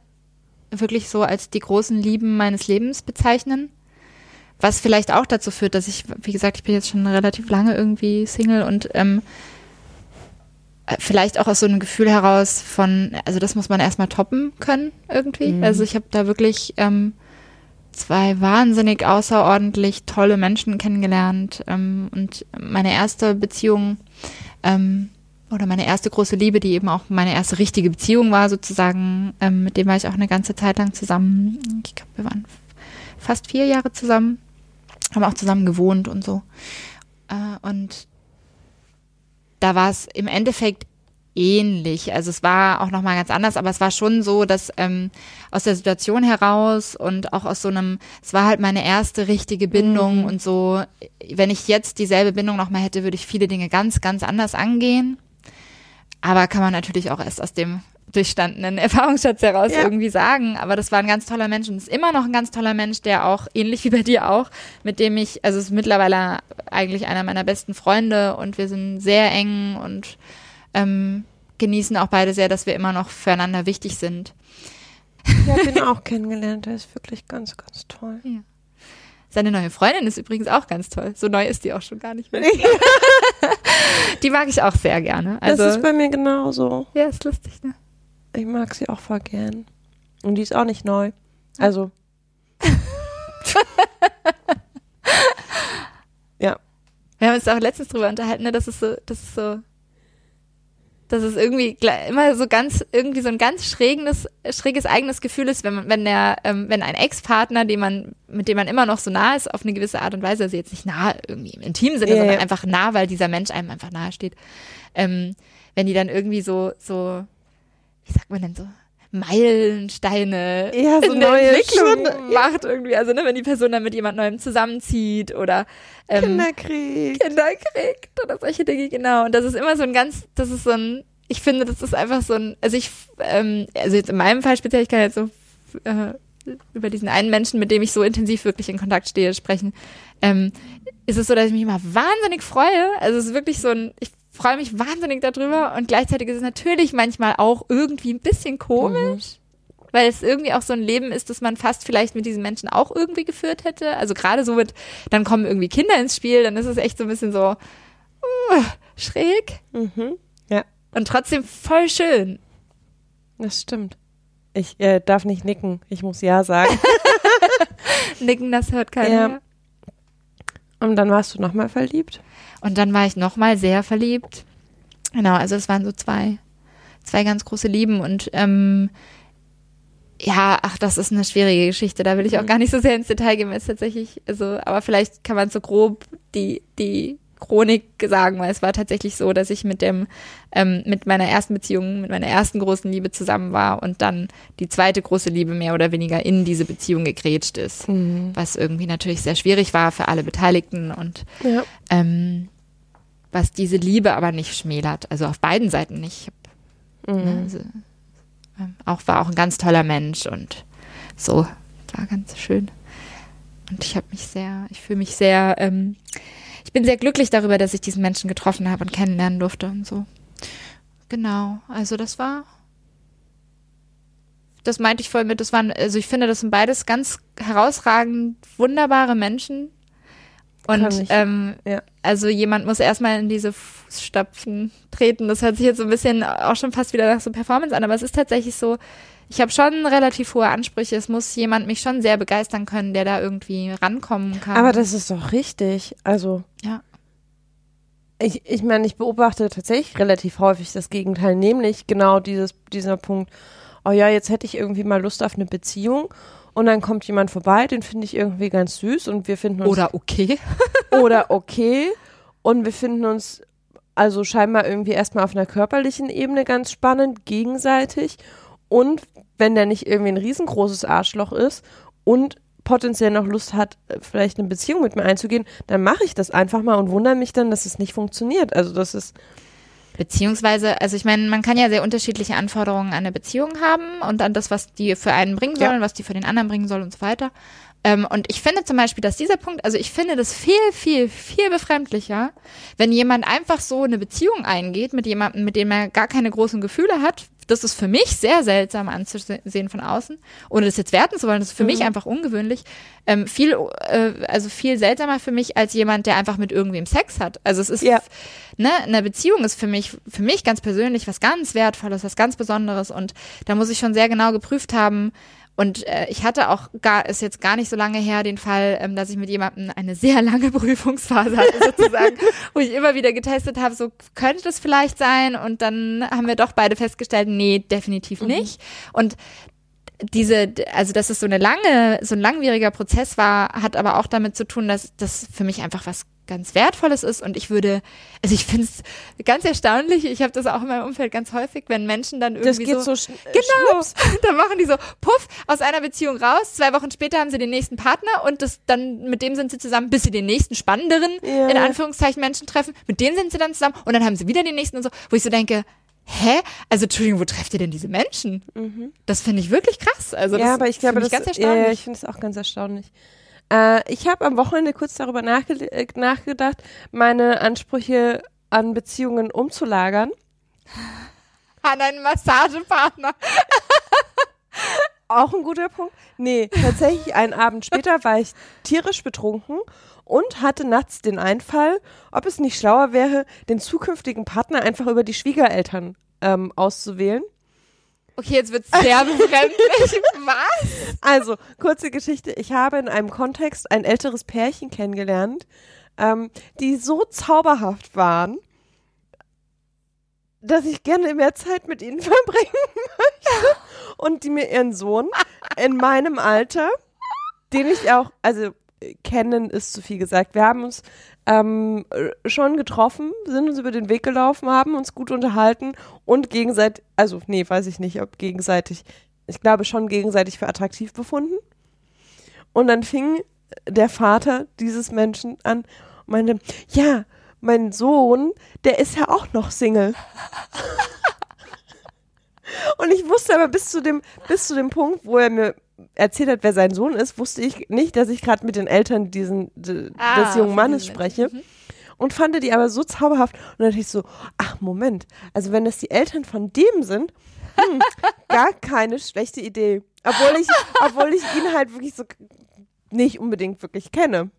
wirklich so als die großen Lieben meines Lebens bezeichnen. Was vielleicht auch dazu führt, dass ich, wie gesagt, ich bin jetzt schon relativ lange irgendwie Single und ähm, äh, vielleicht auch aus so einem Gefühl heraus von, also das muss man erstmal toppen können irgendwie. Mhm. Also ich habe da wirklich ähm, zwei wahnsinnig außerordentlich tolle Menschen kennengelernt ähm, und meine erste Beziehung ähm, oder meine erste große Liebe, die eben auch meine erste richtige Beziehung war sozusagen, ähm, mit dem war ich auch eine ganze Zeit lang zusammen. Ich glaube, wir waren fast vier Jahre zusammen, haben auch zusammen gewohnt und so. Äh, und da war es im Endeffekt ähnlich. Also es war auch nochmal ganz anders, aber es war schon so, dass ähm, aus der Situation heraus und auch aus so einem, es war halt meine erste richtige Bindung Mhm. und so, wenn ich jetzt dieselbe Bindung nochmal hätte, würde ich viele Dinge ganz, ganz anders angehen. Aber kann man natürlich auch erst aus dem durchstandenen *laughs* Erfahrungsschatz heraus Ja. irgendwie sagen. Aber das war ein ganz toller Mensch und ist immer noch ein ganz toller Mensch, der auch, ähnlich wie bei dir auch, mit dem ich, also ist mittlerweile eigentlich einer meiner besten Freunde und wir sind sehr eng und ähm, genießen auch beide sehr, dass wir immer noch füreinander wichtig sind. Ich habe ihn *laughs* auch kennengelernt. Der ist wirklich ganz, ganz toll. Seine neue Freundin ist übrigens auch ganz toll. So neu ist die auch schon gar nicht mehr. *laughs* Die mag ich auch sehr gerne. Also, das ist bei mir genauso. ja, ist lustig, ne? Ich mag sie auch voll gern. Und die ist auch nicht neu. Also. *laughs* ja. Wir haben uns auch letztens drüber unterhalten, ne, dass es so, das ist so, dass es irgendwie immer so ganz, irgendwie so ein ganz schräges, schräges eigenes Gefühl ist, wenn man, wenn der, ähm, wenn ein Ex-Partner, den man, mit dem man immer noch so nah ist, auf eine gewisse Art und Weise, also jetzt nicht nah irgendwie im intimen Sinne, Ja, sondern einfach nah, weil dieser Mensch einem einfach nahe steht, ähm, wenn die dann irgendwie so, so, wie sagt man denn so, Meilensteine Ja, so in der neue Entwicklung macht irgendwie, also ne, wenn die Person dann mit jemand Neuem zusammenzieht oder ähm, Kinderkrieg. Kinder kriegt oder solche Dinge, genau. Und das ist immer so ein ganz, das ist so ein, ich finde, das ist einfach so ein, also ich, ähm, also jetzt in meinem Fall speziell, ich kann jetzt so äh, über diesen einen Menschen, mit dem ich so intensiv wirklich in Kontakt stehe, sprechen, ähm, ist es so, dass ich mich immer wahnsinnig freue. Also es ist wirklich so ein, ich freue mich wahnsinnig darüber und gleichzeitig ist es natürlich manchmal auch irgendwie ein bisschen komisch. Weil es irgendwie auch so ein Leben ist, das man fast vielleicht mit diesen Menschen auch irgendwie geführt hätte. Also gerade so mit, dann kommen irgendwie Kinder ins Spiel, dann ist es echt so ein bisschen so uh, schräg Mhm. Ja, und trotzdem voll schön. das stimmt. Ich äh, darf nicht nicken. Ich muss Ja sagen. *laughs* Nicken, das hört keiner. Ja. Und dann warst du nochmal verliebt. Und dann war ich nochmal sehr verliebt. Genau, also es waren so zwei, zwei ganz große Lieben und ähm, ja, ach, das ist eine schwierige Geschichte. Da will ich auch gar nicht so sehr ins Detail gehen, weil es tatsächlich, also, aber vielleicht kann man so grob die, die Chronik sagen, weil es war tatsächlich so, dass ich mit dem, ähm, mit meiner ersten Beziehung, mit meiner ersten großen Liebe zusammen war und dann die zweite große Liebe mehr oder weniger in diese Beziehung gegrätscht ist. Mhm. Was irgendwie natürlich sehr schwierig war für alle Beteiligten und Ja. ähm, was diese Liebe aber nicht schmälert. Also auf beiden Seiten nicht. Ne, Mhm. also, ähm, auch war auch ein ganz toller Mensch und so war ganz schön. Und ich habe mich sehr, ich fühle mich sehr, ähm, ich bin sehr glücklich darüber, dass ich diesen Menschen getroffen habe und kennenlernen durfte und so. Genau, also das war, das meinte ich voll mit, das waren, also ich finde, das sind beides ganz herausragend wunderbare Menschen. Und ähm, ja. also jemand muss erstmal in diese Fußstapfen treten. Das hört sich jetzt so ein bisschen auch schon fast wieder nach so Performance an, aber es ist tatsächlich so, ich habe schon relativ hohe Ansprüche. Es muss jemand mich schon sehr begeistern können, der da irgendwie rankommen kann. Aber das ist doch richtig. Also, ja. ich, ich meine, ich beobachte tatsächlich relativ häufig das Gegenteil, nämlich genau dieses, dieser Punkt, oh ja, jetzt hätte ich irgendwie mal Lust auf eine Beziehung und dann kommt jemand vorbei, den finde ich irgendwie ganz süß und wir finden uns Oder okay. *laughs* oder okay und wir finden uns also scheinbar irgendwie erstmal auf einer körperlichen Ebene ganz spannend gegenseitig und wenn der nicht irgendwie ein riesengroßes Arschloch ist und potenziell noch Lust hat, äh, vielleicht eine Beziehung mit mir einzugehen, dann mache ich das einfach mal und wundere mich dann, dass es nicht funktioniert. Also das ist Beziehungsweise, also ich meine, man kann ja sehr unterschiedliche Anforderungen an eine Beziehung haben und an das, was die für einen bringen Ja. sollen, was die für den anderen bringen soll und so weiter. Ähm, und ich finde zum Beispiel, dass dieser Punkt, also ich finde das viel, viel, viel befremdlicher, wenn jemand einfach so eine Beziehung eingeht mit jemandem, mit dem er gar keine großen Gefühle hat, das ist für mich sehr seltsam anzusehen von außen, ohne das jetzt werten zu wollen, das ist für mhm. mich einfach ungewöhnlich, ähm, viel, äh, also viel seltsamer für mich als jemand, der einfach mit irgendwem Sex hat. Also es ist, ja. ne, eine Beziehung ist für mich, für mich ganz persönlich was ganz Wertvolles, was ganz Besonderes und da muss ich schon sehr genau geprüft haben, und äh, ich hatte auch gar, ist jetzt gar nicht so lange her, den Fall, ähm, dass ich mit jemandem eine sehr lange *laughs* Prüfungsphase hatte, *laughs* sozusagen, wo ich immer wieder getestet habe, so könnte das vielleicht sein. Und dann haben wir doch beide festgestellt, nee, definitiv mhm. nicht. Und diese, also dass es so eine lange, so ein langwieriger Prozess war, hat aber auch damit zu tun, dass das für mich einfach was ganz Wertvolles ist und ich würde, also ich finde es ganz erstaunlich, ich habe das auch in meinem Umfeld ganz häufig, wenn Menschen dann irgendwie das geht so, so genau, *laughs* dann machen die so, puff, aus einer Beziehung raus, zwei Wochen später haben sie den nächsten Partner und das dann, mit dem sind sie zusammen, bis sie den nächsten spannenderen, yeah. in Anführungszeichen, Menschen treffen, mit dem sind sie dann zusammen und dann haben sie wieder den nächsten und so, wo ich so denke, hä? Also, Entschuldigung, wo trefft ihr denn diese Menschen? Mhm. Das finde ich wirklich krass. Also, ja, aber ich glaube, das, ganz erstaunlich. Ja, ich finde es auch ganz erstaunlich. Äh, ich habe am Wochenende kurz darüber nachge äh, nachgedacht, meine Ansprüche an Beziehungen umzulagern. An einen Massagepartner. Auch ein guter Punkt. Nee, tatsächlich einen Abend später war ich tierisch betrunken und hatte nachts den Einfall, ob es nicht schlauer wäre, den zukünftigen Partner einfach über die Schwiegereltern ähm, auszuwählen. Okay, jetzt wird's sehr befremdlich. *laughs* Was? Also, kurze Geschichte. Ich habe in einem Kontext ein älteres Pärchen kennengelernt, ähm, die so zauberhaft waren, dass ich gerne mehr Zeit mit ihnen *laughs* verbringen möchte. Und die mir ihren Sohn in meinem Alter, den ich auch, also kennen ist zu viel gesagt. Wir haben uns ähm, schon getroffen, sind uns über den Weg gelaufen, haben uns gut unterhalten und gegenseitig, also nee, weiß ich nicht, ob gegenseitig, ich glaube schon gegenseitig für attraktiv befunden. Und dann fing der Vater dieses Menschen an und meinte, ja, mein Sohn, der ist ja auch noch Single. *laughs* und ich wusste aber bis zu dem, bis zu dem Punkt, wo er mir erzählt hat, wer sein Sohn ist, wusste ich nicht, dass ich gerade mit den Eltern diesen, ah, des jungen Mannes spreche. Mhm. Und fand die aber so zauberhaft. Und dann dachte ich so, ach Moment, also wenn das die Eltern von dem sind, hm, *laughs* gar keine schlechte Idee. Obwohl ich, obwohl ich ihn halt wirklich so nicht unbedingt wirklich kenne.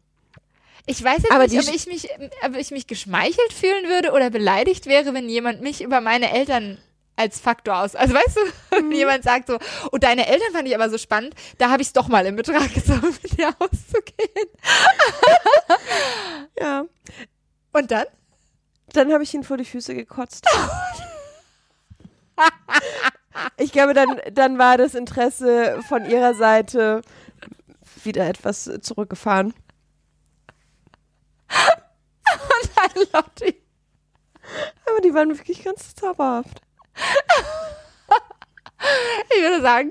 Ich weiß jetzt aber nicht, ob ich, mich, ob ich mich geschmeichelt fühlen würde oder beleidigt wäre, wenn jemand mich über meine Eltern als Faktor aus. Also weißt du, *laughs* mhm. jemand sagt so, oh, deine Eltern fand ich aber so spannend, da habe ich es doch mal in Betracht gezogen, *laughs* mit dir auszugehen. ja. Und dann? Dann habe ich ihn vor die Füße gekotzt. ich glaube, dann, dann war das Interesse von ihrer Seite wieder etwas zurückgefahren. *laughs* Und dann Lotti. Aber die waren wirklich ganz zauberhaft. *laughs* ich würde sagen,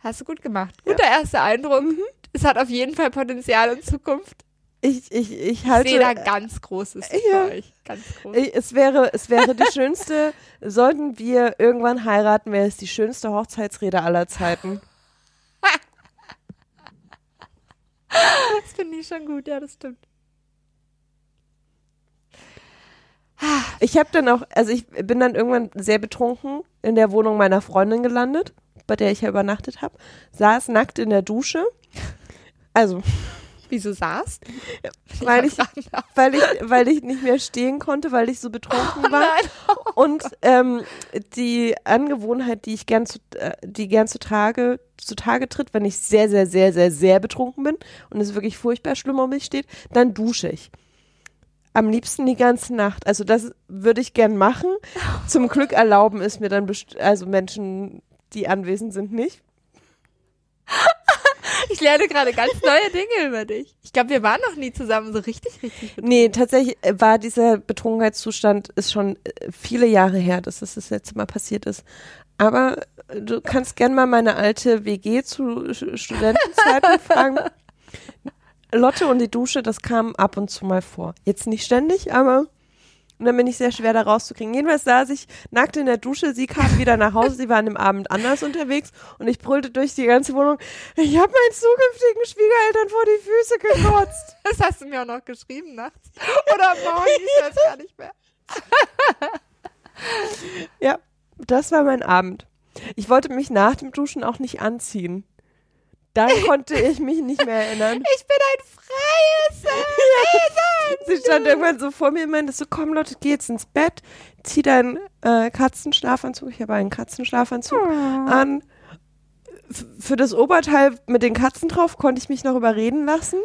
hast du gut gemacht. Guter ja. erster Eindruck. Mhm. Es hat auf jeden Fall Potenzial in Zukunft. Ich, ich, ich halte. Ich sehe da ganz Großes ja. für euch. Ganz groß. Es wäre, es wäre die schönste, *laughs* sollten wir irgendwann heiraten, wäre es die schönste Hochzeitsrede aller Zeiten. *laughs* das finde ich schon gut, ja, das stimmt. Ich habe dann auch, also ich bin dann irgendwann sehr betrunken in der Wohnung meiner Freundin gelandet, bei der ich ja übernachtet habe, saß nackt in der Dusche. Also. Wieso saßt? *laughs* Weil ich, weil, ich, weil ich nicht mehr stehen konnte, weil ich so betrunken war. Oh *laughs* und ähm, die Angewohnheit, die ich gern zu, äh, die gern zu Tage, zu Tage tritt, wenn ich sehr, sehr, sehr, sehr, sehr betrunken bin und es wirklich furchtbar schlimm um mich steht, dann dusche ich. Am liebsten die ganze Nacht. Also das würde ich gern machen. Zum Glück erlauben es mir dann also Menschen, die anwesend sind, nicht. *laughs* Ich lerne gerade ganz neue Dinge über dich. Ich glaube, wir waren noch nie zusammen so richtig, richtig betrunken. Nee, tatsächlich war dieser Betrunkenheitszustand ist schon äh, viele Jahre her, dass das das letzte Mal passiert ist. Aber du kannst gern mal meine alte WG zu Studentenzeiten *laughs* fragen. Lotte und die Dusche, das kam ab und zu mal vor. Jetzt nicht ständig, aber und dann bin ich sehr schwer da rauszukriegen. Jedenfalls saß ich nackt in der Dusche, sie kam *laughs* wieder nach Hause, sie war an dem Abend anders unterwegs und ich brüllte durch die ganze Wohnung, ich habe meinen zukünftigen Schwiegereltern vor die Füße gekotzt. *laughs* Das hast du mir auch noch geschrieben nachts. Oder morgen, ich weiß gar nicht mehr. *laughs* ja, das war mein Abend. Ich wollte mich nach dem Duschen auch nicht anziehen. Dann konnte ich mich nicht mehr erinnern. Ich bin ein freies *laughs* Wesen. Sie stand irgendwann so vor mir und meinte so, komm Lotte, geh jetzt ins Bett, zieh deinen äh, Katzenschlafanzug, ich habe einen Katzenschlafanzug an. F für das Oberteil mit den Katzen drauf konnte ich mich noch überreden lassen.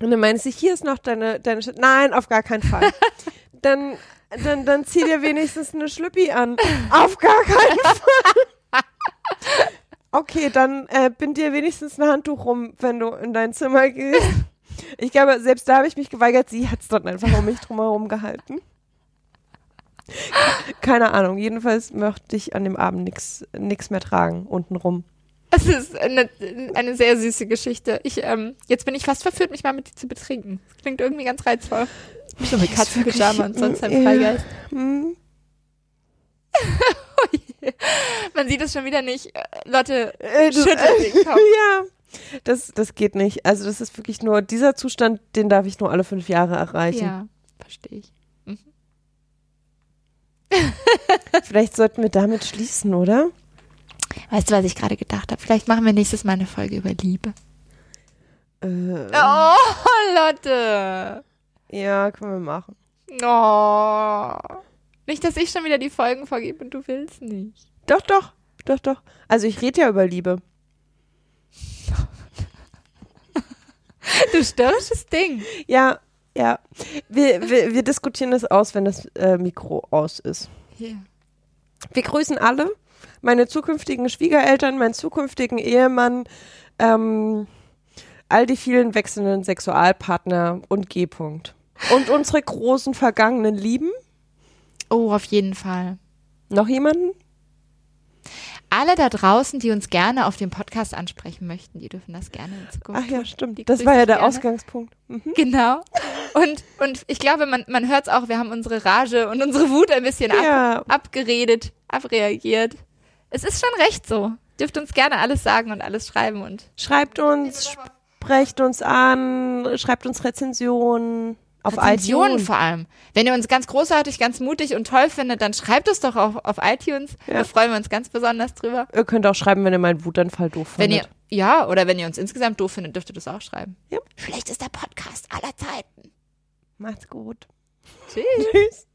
Und dann meinte sie, hier ist noch deine, deine Sch Nein, auf gar keinen Fall. *laughs* dann, dann, dann zieh dir wenigstens eine Schlüppi an. Auf gar keinen Fall. *laughs* Okay, dann äh, bind dir wenigstens ein Handtuch rum, wenn du in dein Zimmer gehst. *laughs* Ich glaube, selbst da habe ich mich geweigert. Sie hat es dort einfach um mich drumherum gehalten. Keine Ahnung. Jedenfalls möchte ich an dem Abend nichts mehr tragen, untenrum. Es ist eine, eine sehr süße Geschichte. Ich, ähm, jetzt bin ich fast verführt, mich mal mit dir zu betrinken. Das klingt irgendwie ganz reizvoll. So mit Katzenpyjama und sonst ein Freigeist. Ja. Hm. *laughs* *laughs* Man sieht es schon wieder nicht. Äh, Lotte äh, schüttelt äh, den Kopf. *laughs* Ja, das, das geht nicht. Also das ist wirklich nur, dieser Zustand, den darf ich nur alle fünf Jahre erreichen. Ja, verstehe ich. Mhm. *laughs* Vielleicht sollten wir damit schließen, oder? Weißt du, was ich gerade gedacht habe? Vielleicht machen wir nächstes Mal eine Folge über Liebe. Äh, oh, Lotte. Ja, können wir machen. Oh. Nicht, dass ich schon wieder die Folgen vorgebe und du willst nicht. Doch, doch, doch, doch. Also ich rede ja über Liebe. du störrisches Ding. Ja, ja. Wir, wir, wir diskutieren das aus, wenn das äh, Mikro aus ist. Yeah. Wir grüßen alle. Meine zukünftigen Schwiegereltern, meinen zukünftigen Ehemann, ähm, all die vielen wechselnden Sexualpartner und G. -Punkt. Und unsere großen vergangenen Lieben. Oh, auf jeden Fall. Noch jemanden? Alle da draußen, die uns gerne auf dem Podcast ansprechen möchten, die dürfen das gerne in Zukunft. Ach ja, stimmt. Die das war ja der gerne. Ausgangspunkt. Mhm. Genau. Und, und ich glaube, man, man hört es auch, wir haben unsere Rage und unsere Wut ein bisschen ja. ab, abgeredet, abreagiert. Es ist schon recht so. Dürft uns gerne alles sagen und alles schreiben und. Schreibt uns, sprecht uns an, schreibt uns Rezensionen. Auf Rezensionen iTunes. vor allem. Wenn ihr uns ganz großartig, ganz mutig und toll findet, dann schreibt es doch auch auf iTunes. Ja. Da freuen wir uns ganz besonders drüber. Ihr könnt auch schreiben, wenn ihr meinen Wutanfall doof wenn findet. Ihr, ja, oder wenn ihr uns insgesamt doof findet, dürft ihr das auch schreiben. Ja. Der Podcast aller Zeiten. Macht's gut. Tschüss. Tschüss.